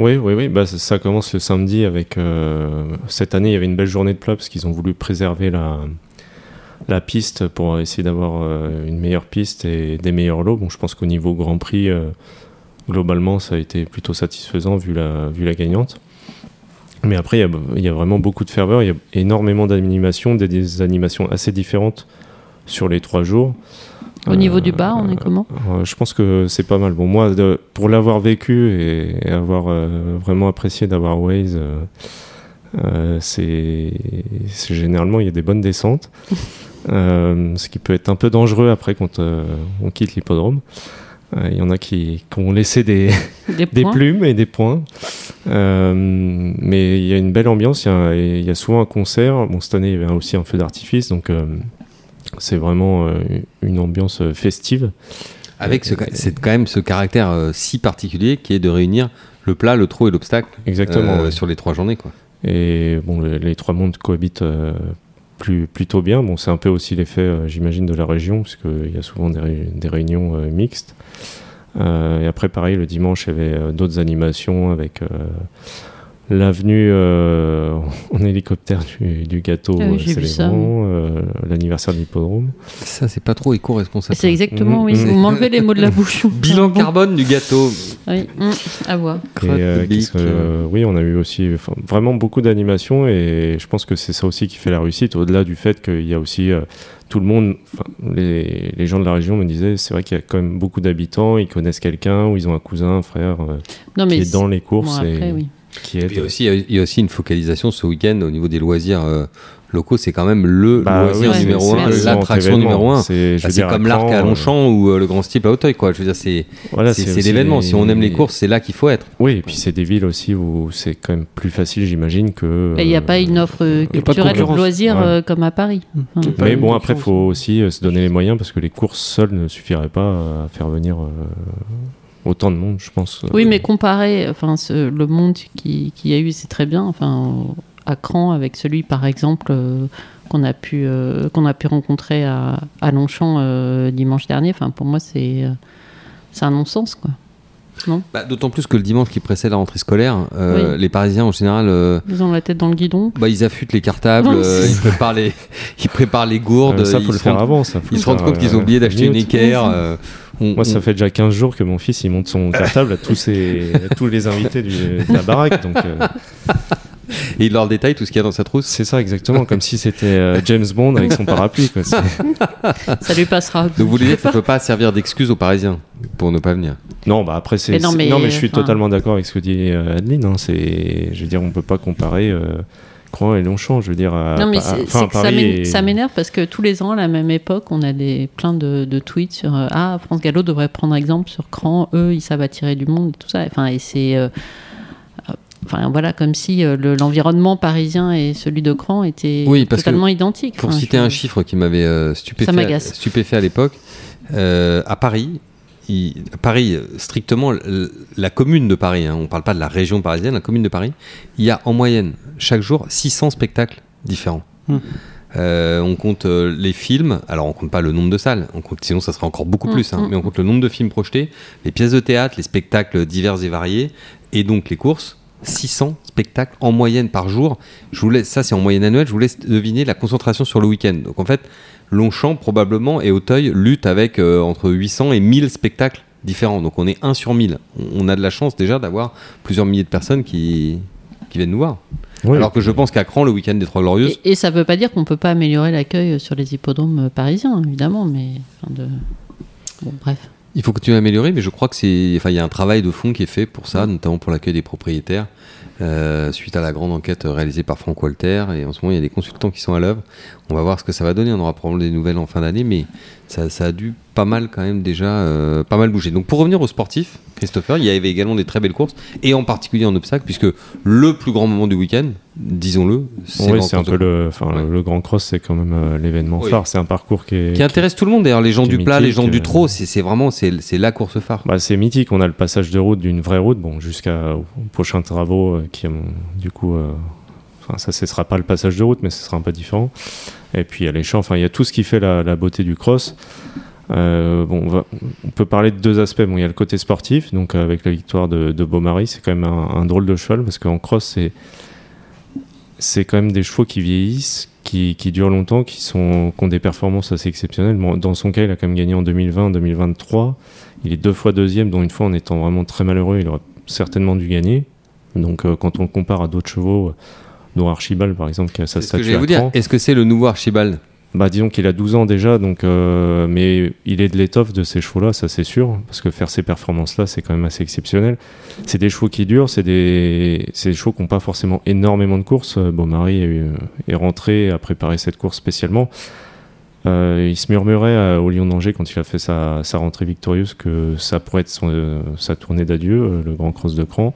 Speaker 4: Oui, oui, oui. Bah, ça, commence le samedi avec. euh, cette année, il y avait une belle journée de plat parce qu'ils ont voulu préserver la, piste pour essayer d'avoir euh, une meilleure piste et des meilleurs lots. Bon, je pense qu'au niveau Grand Prix, euh, globalement, ça a été plutôt satisfaisant vu la, gagnante. Mais après, il y a, vraiment beaucoup de ferveur. Il y a énormément d'animations, des animations assez différentes sur les trois jours.
Speaker 2: Au niveau
Speaker 4: Euh,
Speaker 2: du bar, on est comment
Speaker 4: euh, je pense que c'est pas mal. Bon, moi, de- pour l'avoir vécu et, et avoir euh, vraiment apprécié d'avoir Waze, euh, euh, c'est généralement il y a des bonnes descentes, Euh, ce qui peut être un peu dangereux après quand euh, on quitte l'hippodrome. Euh, Il y en a qui, qui ont laissé des,
Speaker 2: Des
Speaker 4: des
Speaker 2: points
Speaker 4: plumes et des points. Euh, mais il y a une belle ambiance, il y a, y souvent un concert. Bon, cette année, il y avait aussi un feu d'artifice, donc euh, c'est vraiment euh, une ambiance euh, festive.
Speaker 1: Avec ce, c'est quand même ce caractère euh, si particulier qui est de réunir le plat, le trot et l'obstacle
Speaker 4: Exactement.
Speaker 1: euh,
Speaker 4: ouais.
Speaker 1: sur les trois journées. Quoi.
Speaker 4: Et bon, les, les trois mondes cohabitent euh, plus, plutôt bien. Bon, c'est un peu aussi l'effet, euh, j'imagine, de la région, puisqu'il y a souvent des, ré- des réunions euh, mixtes. Euh, et après, pareil, le dimanche, il y avait euh, d'autres animations avec euh, l'avenue euh, en hélicoptère du, du gâteau
Speaker 2: Ah oui,
Speaker 4: euh, célébrant, euh, l'anniversaire de l'hippodrome.
Speaker 1: Ça, c'est pas trop éco-responsable.
Speaker 2: C'est exactement, oui.
Speaker 4: Mm,
Speaker 2: Vous
Speaker 4: mm.
Speaker 2: m'enlevez les mots de la bouche.
Speaker 1: Bilan
Speaker 2: Bon.
Speaker 1: carbone du gâteau.
Speaker 2: Oui, mm, à voir.
Speaker 4: Et, euh, que-
Speaker 1: euh.
Speaker 4: oui, on a eu aussi enfin, vraiment beaucoup d'animations et je pense que c'est ça aussi qui fait la réussite, au-delà du fait qu'il y a aussi euh, tout le monde, les, les gens de la région me disaient, c'est vrai qu'il y a quand même beaucoup d'habitants, ils connaissent quelqu'un ou ils ont un cousin, un frère euh,
Speaker 2: Non,
Speaker 4: qui
Speaker 2: mais
Speaker 4: est dans les
Speaker 2: bon,
Speaker 4: courses
Speaker 2: après,
Speaker 4: et
Speaker 2: oui.
Speaker 4: Qui
Speaker 1: Il
Speaker 4: aide.
Speaker 1: y, a aussi, il y a aussi une focalisation ce week-end au niveau des loisirs euh, locaux. C'est quand même le
Speaker 4: Bah
Speaker 1: loisir
Speaker 2: oui,
Speaker 1: numéro un, l'attraction numéro un.
Speaker 4: C'est
Speaker 1: Bah, comme l'arc à
Speaker 4: euh,
Speaker 1: Longchamp ou euh, le Grand Steeple à Auteuil. Quoi. Je veux dire, c'est
Speaker 4: voilà,
Speaker 1: l'événement. Si on aime les courses, c'est là qu'il faut être.
Speaker 4: Oui, et puis c'est des villes aussi où c'est quand même plus facile, j'imagine, que.
Speaker 2: Et il n'y a pas une offre euh,
Speaker 3: de
Speaker 2: culturelle de loisirs
Speaker 4: Ouais.
Speaker 2: euh, comme à Paris. Enfin,
Speaker 3: Pas
Speaker 4: Mais bon, après, il faut aussi se donner les moyens parce que les courses seules ne suffiraient pas à faire venir euh, autant de monde, je pense.
Speaker 2: Oui, mais comparé, enfin, le monde qui, y a eu, c'est très bien. Enfin, à cran avec celui, par exemple, euh, qu'on a pu euh, qu'on a pu rencontrer à, à Longchamp euh, dimanche dernier. Enfin, pour moi, c'est c'est un non-sens, quoi.
Speaker 1: Bah, D'autant plus que le dimanche qui précède la rentrée scolaire, euh, les Parisiens en général, euh,
Speaker 2: Ils ont la tête dans le guidon.
Speaker 1: bah, ils affûtent les cartables,
Speaker 2: Non,
Speaker 1: euh, ils, préparent les, ils préparent les gourdes.
Speaker 4: Euh, ça,
Speaker 1: ils
Speaker 4: faut le
Speaker 1: se
Speaker 4: faire
Speaker 1: rendent-
Speaker 4: avant. Ça, faut
Speaker 1: Ils
Speaker 4: le
Speaker 1: se rendent compte qu'ils ont oublié d'acheter une équerre. on-
Speaker 4: Moi, ça fait déjà 15 jours que mon fils il monte son cartable à tous, ses, à tous les invités du- de la baraque. Donc, euh,
Speaker 1: Et il leur détaille tout ce qu'il y a dans sa trousse.
Speaker 4: c'est ça exactement, comme si c'était euh, James Bond avec son parapluie. Quoi.
Speaker 2: Ça lui passera.
Speaker 1: Donc vous voulez dire que ça peut pas servir d'excuse aux Parisiens pour ne pas venir
Speaker 4: Non, bah après, c'est.
Speaker 2: Mais non, mais,
Speaker 4: non, mais je suis
Speaker 2: enfin-
Speaker 4: totalement d'accord avec ce que dit euh, Adeline. hein, c'est, je veux dire, on peut pas comparer euh, Croix et Longchamp. Je veux dire, à,
Speaker 2: Non, mais
Speaker 4: à- enfin,
Speaker 2: ça
Speaker 4: et-
Speaker 2: m'énerve parce que tous les ans, à la même époque, on a des, plein de, de tweets sur euh, Ah, France Gallo devrait prendre exemple sur Cran, eux, ils savent attirer du monde et tout ça. Enfin, et c'est. Enfin, voilà, comme si euh, le- l'environnement parisien et celui de Cran étaient
Speaker 1: Oui, parce
Speaker 2: totalement identiques.
Speaker 1: Pour
Speaker 2: Enfin,
Speaker 1: citer
Speaker 2: je-
Speaker 1: un chiffre qui m'avait euh, stupéfait, à l'époque, euh, à Paris, il- à Paris, strictement, la commune de Paris, hein, on ne parle pas de la région parisienne, la commune de Paris, il y a en moyenne, chaque jour, 600 spectacles différents.
Speaker 3: Hmm.
Speaker 1: Euh, on compte euh, les films, alors on compte pas le nombre de salles, on compte, sinon ça serait encore beaucoup
Speaker 2: Hmm,
Speaker 1: plus, hein,
Speaker 2: hmm.
Speaker 1: mais on compte le nombre de films projetés, les pièces de théâtre, les spectacles divers et variés, et donc les courses. 600 spectacles en moyenne par jour. Je vous laisse, ça c'est en moyenne annuelle, je vous laisse deviner la concentration sur le week-end. Donc en fait, Longchamp probablement et Auteuil luttent avec euh, entre 800 et 1000 spectacles différents. Donc on est 1 sur 1000. On- a de la chance déjà d'avoir plusieurs milliers de personnes qui, qui viennent nous voir.
Speaker 4: Oui.
Speaker 1: Alors que je pense qu'à Cran, le week-end des Trois Glorieuses,
Speaker 2: Et, et ça ne veut pas dire qu'on ne peut pas améliorer l'accueil sur les hippodromes parisiens, évidemment, mais. enfin, de... Bon, bref.
Speaker 1: Il faut continuer à améliorer, mais je crois que c'est, enfin, il y a un travail de fond qui est fait pour ça, notamment pour l'accueil des propriétaires, euh, suite à la grande enquête réalisée par Franck Walter. Et en ce moment, il y a des consultants qui sont à l'œuvre. On va voir ce que ça va donner. On aura probablement des nouvelles en fin d'année, mais ça, ça a dû pas mal quand même déjà, euh, pas mal bouger. Donc pour revenir aux sportifs, Christopher, il y avait également des très belles courses, et en particulier en obstacle, puisque le plus grand moment du week-end, disons-le, c'est
Speaker 4: Oui, c'est un peu le,
Speaker 1: Ouais.
Speaker 4: le Grand Cross, c'est quand même euh, l'événement
Speaker 1: Oui.
Speaker 4: phare. C'est un parcours qui est,
Speaker 1: qui intéresse tout le monde d'ailleurs, les gens du plat, les gens du
Speaker 4: euh.
Speaker 1: trot, c'est vraiment c'est la course phare.
Speaker 4: Bah, c'est mythique. On a le passage de route d'une vraie route, bon, jusqu'aux prochains travaux qui, du coup, enfin, ça ne sera pas le passage de route, mais ce sera un peu différent. Et puis il y a les champs. Enfin, il y a tout ce qui fait la, beauté du cross. Euh, bon, on, peut parler de deux aspects. Bon, il y a le côté sportif, donc euh, avec la victoire de, de Beaumaris, c'est quand même un, drôle de cheval parce qu'en cross, c'est c'est quand même des chevaux qui vieillissent, qui, qui durent longtemps, qui, sont, ont des performances assez exceptionnelles. Dans son cas, il a quand même gagné en 2020, 2023. Il est deux fois deuxième, dont une fois en étant vraiment très malheureux, il aurait certainement dû gagner. Donc euh, quand on compare à d'autres chevaux, dont Archibald par exemple, qui a sa statue
Speaker 1: Est-ce que c'est le nouveau Archibald?
Speaker 4: Bah, disons qu'il a 12 ans déjà, donc, euh, mais il est de l'étoffe de ces chevaux-là, ça c'est sûr, parce que faire ces performances-là, c'est quand même assez exceptionnel. C'est des chevaux qui durent, c'est des, c'est des chevaux qui n'ont pas forcément énormément de courses. Beaumaris est, est rentré à préparer cette course spécialement. Euh, il se murmurait à- au Lion d'Angers quand il a fait sa, sa rentrée victorieuse que ça pourrait être son, euh, sa tournée d'adieu, euh, le Grand Cross de Cran.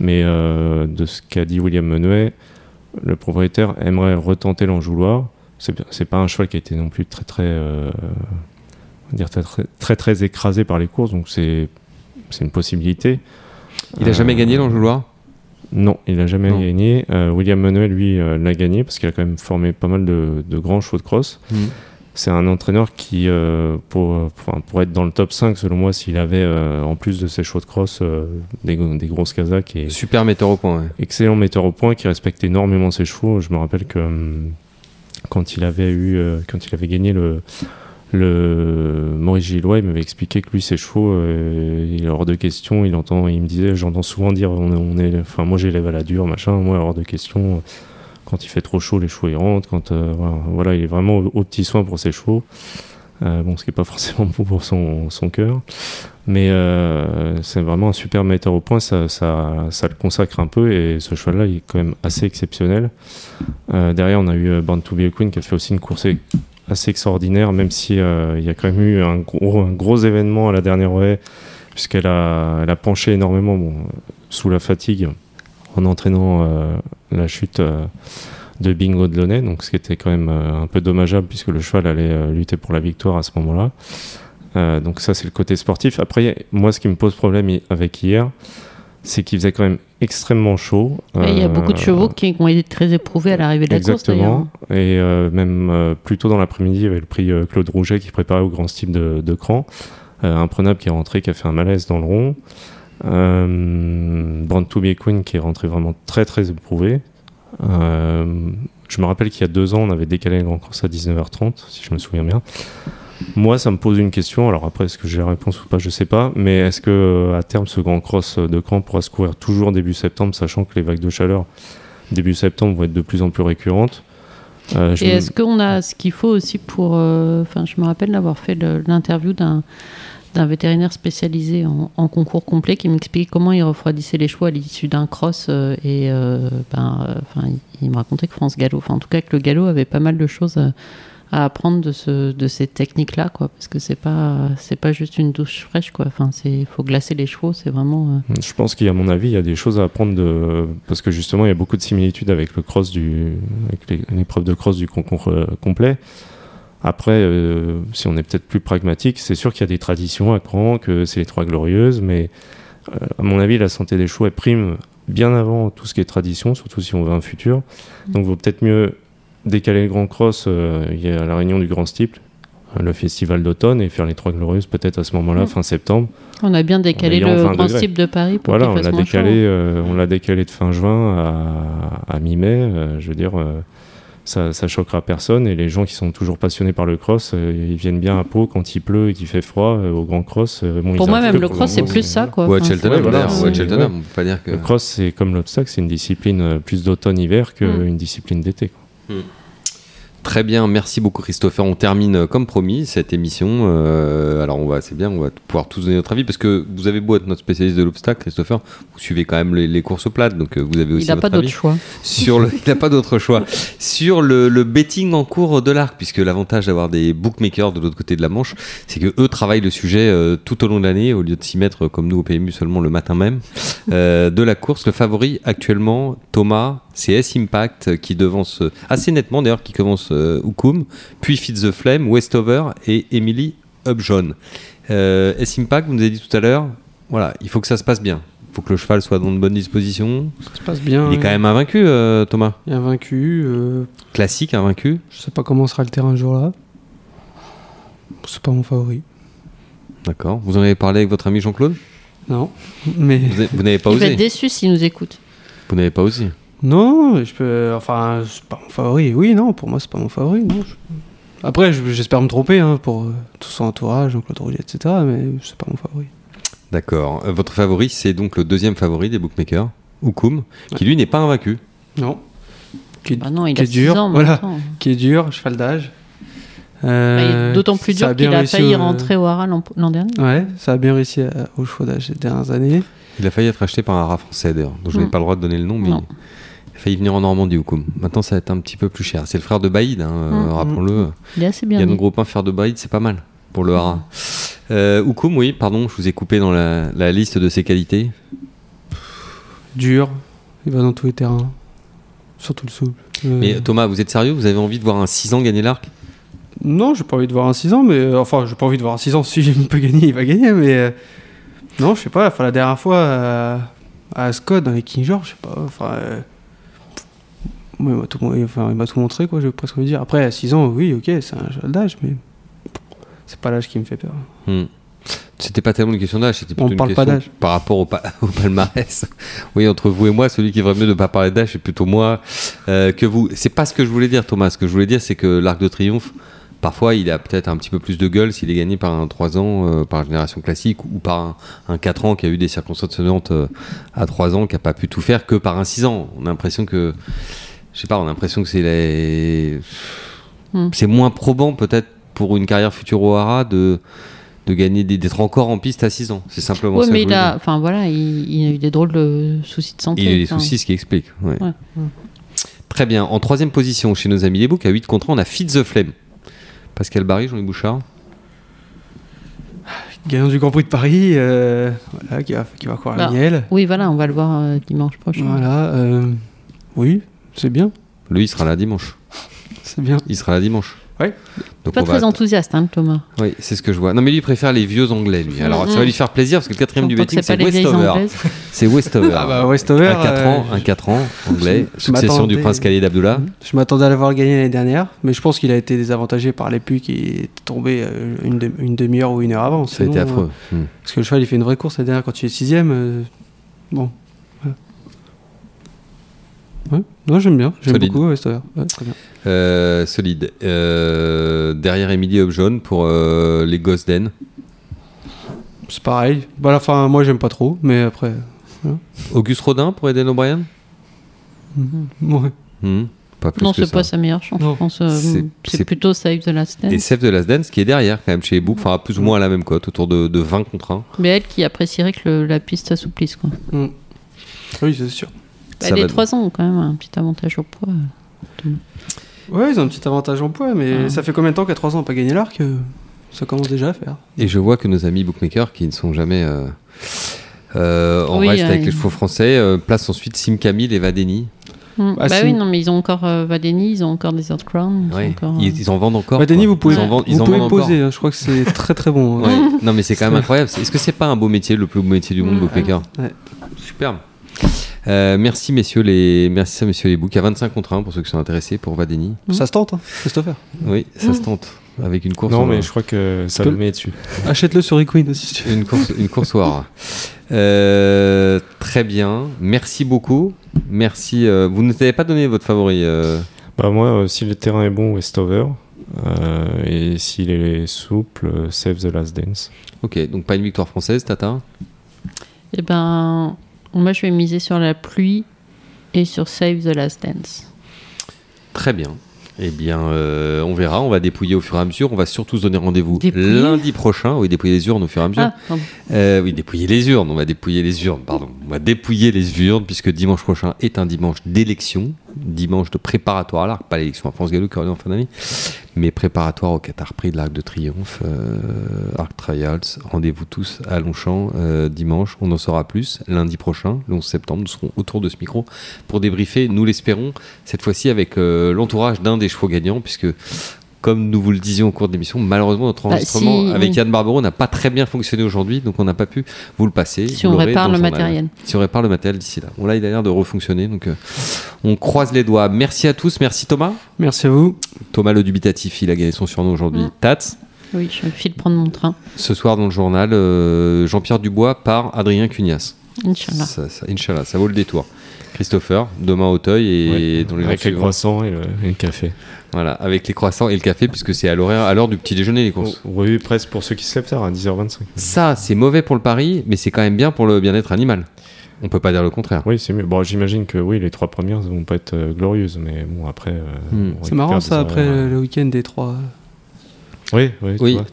Speaker 4: Mais euh, de ce qu'a dit William Menuet, le propriétaire aimerait retenter l'enjouloir. C'est pas un cheval qui a été non plus très très, euh, dire très, très très très écrasé par les courses, donc c'est une possibilité.
Speaker 1: Il a jamais
Speaker 4: Euh,
Speaker 1: gagné l'enjouloir?
Speaker 4: Non, il n'a jamais
Speaker 1: Non.
Speaker 4: gagné. Euh, William Manuel, lui, l'a gagné parce qu'il a quand même formé pas mal de, de grands chevaux de cross. C'est un entraîneur qui, euh, pour, euh, être dans le top 5, selon moi, s'il avait, euh, en plus de ses chevaux de cross, euh, des, des grosses casaques et
Speaker 1: Super metteur au point. ouais.
Speaker 4: excellent metteur au point, qui respecte énormément ses chevaux. Je me rappelle que hum, quand il avait eu, euh, quand il avait gagné le, le Maurice Gillois, il m'avait expliqué que lui, ses chevaux, euh, il est hors de question. Il entend, il me disait, j'entends souvent dire, on est, enfin, moi j'élève à la dure, machin. Moi, hors de question. Quand il fait trop chaud, les chevaux ils rentrent. Quand euh, voilà, il est vraiment au, petit soin pour ses chevaux. Euh, bon, ce qui est pas forcément bon pour son, cœur. Mais euh, c'est vraiment un super metteur au point, ça, le consacre un peu et ce cheval-là il est quand même assez exceptionnel. Derrière, on a eu Born to be a Queen qui a fait aussi une course assez extraordinaire, même si y a quand même eu un gros, événement à la dernière haie, puisqu'elle a, penché énormément sous la fatigue en entraînant euh, la chute euh, de Bingo de Launay, donc ce qui était quand même euh, un peu dommageable puisque le cheval allait lutter pour la victoire à ce moment-là. Euh, donc ça, c'est le côté sportif. Après, moi, ce qui me pose problème avec hier, c'est qu'il faisait quand même extrêmement chaud.
Speaker 2: Et il y a beaucoup de chevaux qui ont été très éprouvés à l'arrivée de la course d'ailleurs.
Speaker 4: Exactement. Et euh, même plus tôt dans l'après-midi, il y avait le prix Claude Rouget qui préparait au grand style de, de Cran. Euh, un prenable qui est rentré, qui a fait un malaise dans le rond. Euh, Brand to be Queen qui est rentré vraiment très très éprouvé. Euh, je me rappelle qu'il y a deux ans, on avait décalé le grand course à 19h30, si je me souviens bien. Moi, ça me pose une question. Alors après, est-ce que j'ai la réponse ou pas Je sais pas. Mais est-ce que euh, à terme, ce grand cross de Cran pourra se courir toujours début septembre, sachant que les vagues de chaleur début septembre vont être de plus en plus récurrentes? Euh,
Speaker 2: Et
Speaker 4: me-
Speaker 2: est-ce qu'on a ce qu'il faut aussi pour. euh, Enfin, je me rappelle d'avoir fait l'interview d'un d'un vétérinaire spécialisé en, concours complet qui m'expliquait comment il refroidissait les chevaux à l'issue d'un cross euh, et euh, ben, euh, il, me racontait que France Gallo, enfin en tout cas que le galop avait pas mal de choses à, apprendre de, ce, de ces techniques-là, quoi, parce que c'est pas c'est pas juste une douche fraîche, quoi. Enfin, faut glacer les chevaux, c'est vraiment.
Speaker 4: Je pense qu'il y a, à mon avis, il y a des choses à apprendre de parce que justement, il y a beaucoup de similitudes avec le cross du avec l'épreuve de cross du concours complet. Après, euh, si on est peut-être plus pragmatique, c'est sûr qu'il y a des traditions à Cran, que c'est les Trois Glorieuses, mais euh, à mon avis, la santé des chevaux elle prime bien avant tout ce qui est tradition, surtout si on veut un futur. Donc, il vaut peut-être mieux décaler le Grand Cross. euh, il y a la réunion du Grand Steeple, le festival d'automne, et faire les Trois Glorieuses peut-être à ce moment-là, fin septembre.
Speaker 2: On a bien décalé le
Speaker 4: 20
Speaker 2: grand type de Paris pour
Speaker 4: Voilà, on l'a décalé, euh, on l'a décalé de fin juin à, à mi-mai. euh, je veux dire, euh, ça, ça choquera personne. Et les gens qui sont toujours passionnés par le cross, euh, ils viennent bien à Pau quand il pleut et qu'il fait froid euh, au grand cross. euh, bon,
Speaker 2: Pour moi, même le cross, c'est plus ça, quoi.
Speaker 1: Ou à Cheltenham,
Speaker 4: ouais, voilà,
Speaker 1: d'ailleurs, ou à
Speaker 4: c'est-
Speaker 1: Cheltenham, on peut pas dire que.
Speaker 4: Le cross, c'est comme l'obstacle, c'est une discipline plus d'automne-hiver qu'une
Speaker 2: Mm.
Speaker 4: discipline d'été. quoi.
Speaker 1: Très bien, merci beaucoup Christopher. On termine euh, comme promis cette émission. Euh, alors on va, c'est bien, on va pouvoir tous donner notre avis parce que vous avez beau être notre spécialiste de l'obstacle, Christopher, vous suivez quand même les, les courses plates, donc euh, vous avez aussi
Speaker 2: Il n'a pas d'autre choix.
Speaker 1: Sur le, il n'a pas d'autre choix. Sur le, le betting en cours de l'arc, puisque l'avantage d'avoir des bookmakers de l'autre côté de la Manche, c'est que eux travaillent le sujet euh, tout au long de l'année, au lieu de s'y mettre comme nous au PMU seulement le matin même. Euh, de la course, le favori actuellement, Thomas, c'est S Impact euh, qui devance euh, assez nettement d'ailleurs, qui commence euh, Ukum, puis Fit the Flame, Westover et Emily Upjohn. Euh, S Impact, vous nous avez dit tout à l'heure, voilà, il faut que ça se passe bien. Il faut que le cheval soit dans de bonnes dispositions.
Speaker 3: Ça se passe bien.
Speaker 1: Il est quand même invaincu, euh, Thomas.
Speaker 3: Il est invaincu. euh,
Speaker 1: Classique, invaincu.
Speaker 3: je sais pas comment sera le terrain ce jour-là. C'est pas mon favori.
Speaker 1: D'accord. Vous en avez parlé avec votre ami Jean-Claude?
Speaker 3: Non. Mais.
Speaker 1: Vous avez- vous n'avez pas
Speaker 2: Il va être
Speaker 1: osé.
Speaker 2: déçu s'il nous écoute.
Speaker 1: Vous n'avez pas osé.
Speaker 3: Non, je peux. Enfin, c'est pas mon favori. Oui, non, pour moi, c'est pas mon favori. Non. Je- Après, je- j'espère me tromper hein, pour euh, tout son entourage, Jean-Claude Rouget, etc. Mais c'est pas mon favori.
Speaker 1: D'accord. Euh, votre favori, c'est donc le deuxième favori des bookmakers, Ukum, qui lui n'est pas invaincu.
Speaker 3: Non. Qui est,
Speaker 2: Bah non, il
Speaker 3: qui
Speaker 2: a
Speaker 3: est
Speaker 2: 6
Speaker 3: dur.
Speaker 2: ans
Speaker 3: voilà.
Speaker 2: maintenant.
Speaker 3: Qui est dur, cheval d'âge.
Speaker 2: Bah,
Speaker 3: Euh,
Speaker 2: il est D'autant plus dur qu'il a failli
Speaker 3: au-
Speaker 2: rentrer au Hara l'an dernier.
Speaker 3: Ouais, ça a bien réussi à- au cheval d'âge ces dernières années.
Speaker 1: Il a failli être acheté par un rat français d'ailleurs, dont je n'ai
Speaker 2: Mm.
Speaker 1: pas le droit de donner le nom, mais
Speaker 2: Non.
Speaker 1: il a failli venir en Normandie, Ukum. Maintenant, ça va être un petit peu plus cher. C'est le frère de Baïd, hein, euh,
Speaker 2: Mm.
Speaker 1: rappelons-le.
Speaker 2: Il est assez
Speaker 1: Il y
Speaker 2: bien.
Speaker 1: a
Speaker 2: mis.
Speaker 1: nos groupe 1 faire de Baïd, c'est pas mal pour le Hara. Euh, Ukum, oui, pardon, je vous ai coupé dans la, la liste de ses qualités.
Speaker 3: Dur, il va dans tous les terrains. Surtout le souple. Euh,
Speaker 1: Mais Thomas, vous êtes sérieux? Vous avez envie de voir un 6 ans gagner l'arc?
Speaker 3: Non, j'ai pas envie de voir un 6 ans, mais euh, enfin, j'ai pas envie de voir un 6 ans. Si il peut gagner, il va gagner, mais euh, non, je sais pas. Enfin, la dernière fois euh, à Ascot dans les King George, je sais pas. Enfin, euh, il m'a tout, enfin, tout montré, quoi. Je vais presque envie de dire. Après, à 6 ans, oui, ok, c'est un jeu d'âge, mais c'est pas l'âge qui me fait peur.
Speaker 1: Hmm. C'était pas tellement une question d'âge, c'était plutôt
Speaker 3: On
Speaker 1: une
Speaker 3: parle pas
Speaker 1: question
Speaker 3: d'âge.
Speaker 1: par rapport au, pa- au palmarès. oui, entre vous et moi, celui qui ferait mieux de pas parler d'âge, c'est plutôt moi euh, que vous. C'est pas ce que je voulais dire, Thomas. Ce que je voulais dire, c'est que l'Arc de Triomphe, parfois, il a peut-être un petit peu plus de gueule s'il est gagné par un 3 ans, euh, par génération classique, ou par un, un 4 ans qui a eu des circonstances sonnantes euh, à 3 ans, qui a pas pu tout faire, que par un 6 ans. On a l'impression que, je sais pas, on a l'impression que c'est les...
Speaker 2: Hmm.
Speaker 1: c'est moins probant peut-être pour une carrière future au Hara de de gagner d'être encore en piste à 6 ans. C'est simplement
Speaker 2: Ouais,
Speaker 1: ça.
Speaker 2: mais il a, enfin voilà, il, il a eu des drôles de soucis de santé.
Speaker 1: Il a eu des
Speaker 2: enfin.
Speaker 1: soucis, ce qui explique. ouais.
Speaker 2: Ouais.
Speaker 1: Très bien. En troisième position chez nos amis les books, à 8 contre 1, on a Fit the Flame. Pascal Barry, Jean-Louis Bouchard.
Speaker 3: Gagnant du Grand Prix de Paris, euh, voilà, qui va, qui va courir
Speaker 2: Bah,
Speaker 3: à Niel.
Speaker 2: Oui, voilà, on va le voir euh, dimanche prochain.
Speaker 3: Voilà, euh, oui, c'est bien,
Speaker 1: Lui, il sera là dimanche.
Speaker 3: c'est bien.
Speaker 1: Il sera là dimanche.
Speaker 3: Ouais.
Speaker 1: Donc
Speaker 2: Pas très
Speaker 1: va-
Speaker 2: enthousiaste, hein, Thomas.
Speaker 1: Oui, c'est ce que je vois. Non, mais lui, il préfère les vieux anglais, lui. Alors, ça va lui faire plaisir parce que le quatrième du betting,
Speaker 2: c'est
Speaker 1: Westover. C'est Westover.
Speaker 3: Ah bah Westover.
Speaker 1: un 4 ans,
Speaker 3: euh,
Speaker 1: un 4 ans, anglais,
Speaker 3: je
Speaker 1: succession du prince Khalid Abdullah.
Speaker 3: Je m'attendais à l'avoir gagné l'année dernière, mais je pense qu'il a été désavantagé par les puits qui est tombé euh, une, de- une demi-heure ou une heure avant.
Speaker 1: Ça a été affreux.
Speaker 3: euh,
Speaker 1: Hmm.
Speaker 3: Parce que le cheval, il fait une vraie course la dernière quand il est sixième. euh, bon. Ouais. Non, j'aime bien. J'aime
Speaker 1: Solide.
Speaker 3: beaucoup Westover. Ouais, très bien.
Speaker 1: Euh, solide. Euh, derrière Emily Upjohn pour euh, les Gosses d'En.
Speaker 3: C'est pareil. Bah, à la fin, moi, j'aime pas trop, mais après.
Speaker 1: Auguste Rodin pour Eden O'Brien?
Speaker 3: Ouais.
Speaker 1: Hmm. Pas plus
Speaker 2: Non,
Speaker 1: que
Speaker 2: c'est
Speaker 1: ça.
Speaker 2: pas sa meilleure chance.
Speaker 3: Non.
Speaker 2: Je pense euh,
Speaker 1: C'est- c'est-
Speaker 2: c'est plutôt Save the Last Dance.
Speaker 1: Et Save de Last Dance qui est derrière quand même chez les Book, enfin plus ou moins à la même cote, autour de, de 20 contre 1.
Speaker 2: Mais elle qui apprécierait que le- la piste s'assouplisse. quoi.
Speaker 3: Mm. Oui, c'est sûr.
Speaker 1: Ça
Speaker 2: Elle
Speaker 1: va-
Speaker 2: est 3 ans quand même, un petit avantage au poids.
Speaker 3: Ouais, ils ont un petit avantage en poids, mais
Speaker 2: Ah.
Speaker 3: ça fait combien de temps qu'à 3 ans on n'a pas gagné l'arc Ça commence déjà à faire.
Speaker 1: Et je vois que nos amis bookmakers qui ne sont jamais euh, euh, en
Speaker 2: Oui,
Speaker 1: reste
Speaker 2: euh,
Speaker 1: avec les chevaux français euh, placent ensuite Sim Camille et Vadeni.
Speaker 2: Hmm.
Speaker 3: Ah,
Speaker 2: bah oui, non, mais ils ont encore euh, Vadeni, ils ont encore Desert Crown. ils ont
Speaker 1: Ouais.
Speaker 2: encore, euh,
Speaker 1: Ils, ils en vendent encore.
Speaker 3: Bah,
Speaker 1: quoi.
Speaker 3: vous pouvez,
Speaker 1: ils en vendent, ils
Speaker 3: vous
Speaker 1: en
Speaker 3: pouvez
Speaker 1: encore.
Speaker 3: poser, hein, je crois que c'est très très bon. hein.
Speaker 1: Ouais. Non mais c'est quand même incroyable. Est-ce que c'est pas un beau métier, le plus beau métier du monde,
Speaker 2: Mm.
Speaker 1: bookmaker
Speaker 3: Ouais.
Speaker 1: Superbe. Euh, merci messieurs les merci à messieurs les books. Il y a 25 contre 1 pour ceux qui sont intéressés pour Vadeni.
Speaker 3: Ça se tente, hein, Christopher?
Speaker 1: Oui, ça se tente avec une course.
Speaker 4: Non, mais je crois que ça le met dessus.
Speaker 3: Achète-le sur Equine aussi. si tu veux.
Speaker 1: Une course, une course. Euh, très bien. Merci beaucoup. Merci. euh, vous ne nous avez pas donné votre favori. euh,
Speaker 4: Bah moi, euh, si le terrain est bon, Westover. Euh, et s'il est souple, euh, Save the Last Dance.
Speaker 1: Ok, donc pas une victoire française, Tata?
Speaker 2: Eh ben, moi je vais miser sur la pluie et sur Save the Last Dance.
Speaker 1: Très bien. Eh bien, euh, on verra. On va dépouiller au fur et à mesure. On va surtout se donner rendez-vous lundi prochain. Oui, dépouiller les urnes au fur et à mesure.
Speaker 2: Ah.
Speaker 1: Euh, oui, dépouiller les urnes. On va dépouiller les urnes, pardon. On va dépouiller les urnes puisque dimanche prochain est un dimanche d'élection, dimanche de préparatoire à l'arc, pas l'élection à France Gallo qui aura lieu en fin d'année, mais préparatoire au Qatar Prix de l'Arc de Triomphe, euh, Arc Trials. Rendez-vous tous à Longchamp euh, dimanche. On en saura plus lundi prochain, le 11 septembre. Nous serons autour de ce micro pour débriefer, nous l'espérons, cette fois-ci avec euh, l'entourage d'un des chevaux gagnants puisque comme nous vous le disions au cours de l'émission, malheureusement notre
Speaker 2: Bah,
Speaker 1: enregistrement
Speaker 2: si,
Speaker 1: avec
Speaker 2: oui.
Speaker 1: Yann Barbero n'a pas très bien fonctionné aujourd'hui, donc on n'a pas pu vous le passer.
Speaker 2: Si on répare le
Speaker 1: journal.
Speaker 2: matériel.
Speaker 1: Si on répare le matériel d'ici là. Bon là il a l'air de refonctionner, donc euh, on croise les doigts. Merci à tous, merci Thomas.
Speaker 3: Merci à vous.
Speaker 1: Thomas le dubitatif, il a gagné son surnom aujourd'hui.
Speaker 2: Mm.
Speaker 1: Tats,
Speaker 2: Oui, je file prendre mon train.
Speaker 1: ce soir dans le journal, euh, Jean-Pierre Dubois par Adrien Cugnas.
Speaker 2: Inch'Allah.
Speaker 1: Ça, ça- Inch'Allah, ça vaut le détour. Christopher, demain au Teuil et
Speaker 4: Ouais.
Speaker 1: dans les jours
Speaker 4: Avec les
Speaker 1: suivants.
Speaker 4: croissants et le, et le café.
Speaker 1: Voilà, avec les croissants et le café, puisque c'est à l'horaire, à l'heure du petit déjeuner les courses.
Speaker 4: Oui, presque pour ceux qui se lèvent tard, à 10h25.
Speaker 1: Ça, c'est mauvais pour le pari, mais c'est quand même bien pour le bien-être animal. On peut pas dire le contraire.
Speaker 4: Oui, c'est mieux. Bon, j'imagine que oui, les trois premières vont pas être euh, glorieuses, mais bon, après. euh,
Speaker 1: Hmm.
Speaker 3: C'est marrant ça après
Speaker 4: horaires,
Speaker 3: le week-end des trois.
Speaker 4: euh, Oui, oui, tu
Speaker 1: Oui.
Speaker 4: vois,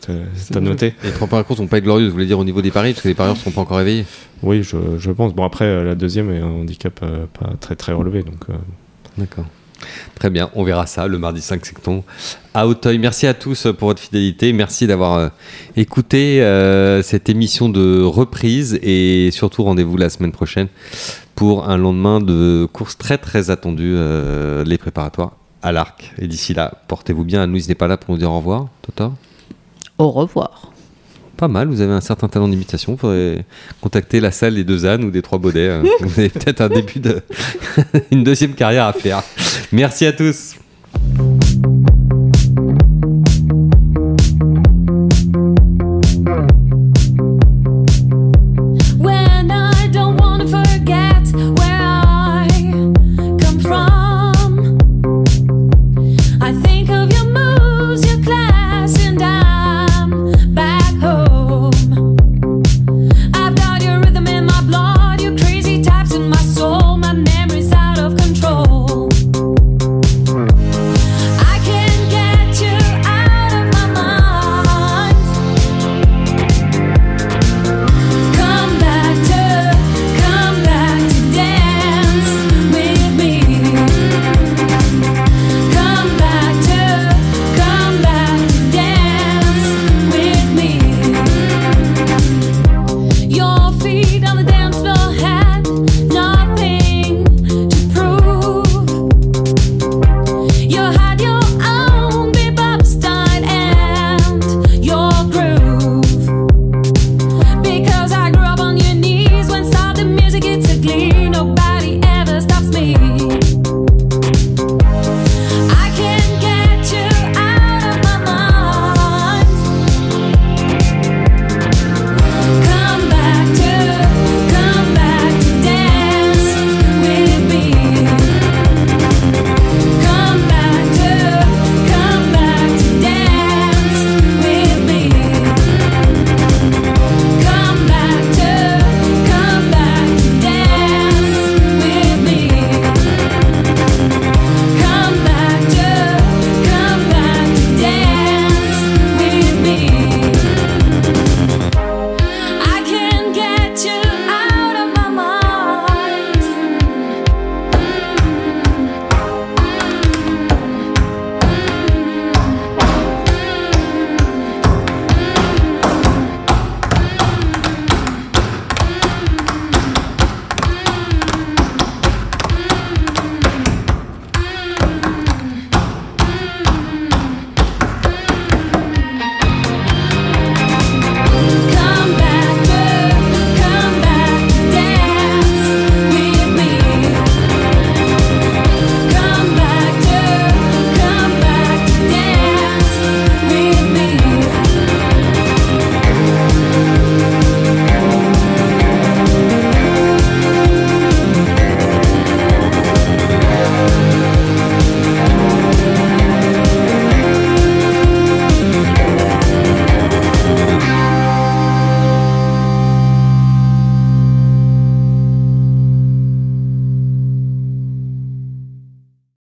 Speaker 4: t'as- noté.
Speaker 1: Les trois premières courses vont pas être glorieuses, vous voulez dire au niveau des paris, parce que les parieurs ne seront pas encore réveillés.
Speaker 4: Oui, je, je pense. Bon, après, euh, la deuxième est un handicap euh, pas très très relevé, donc. euh,
Speaker 1: D'accord. Très bien, on verra ça le mardi 5 septembre à Auteuil. Merci à tous pour votre fidélité. Merci d'avoir euh, écouté euh, cette émission de reprise et surtout rendez-vous la semaine prochaine pour un lendemain de course très très attendue, euh, les préparatoires à l'arc. Et d'ici là, portez-vous bien. Louise n'est pas là pour nous dire au revoir. Tota
Speaker 2: Au revoir.
Speaker 1: Pas mal, vous avez un certain talent d'imitation. Il faudrait contacter la salle des deux ânes ou des trois baudets. hein. vous avez peut-être un début de. une deuxième carrière à faire. Merci à tous.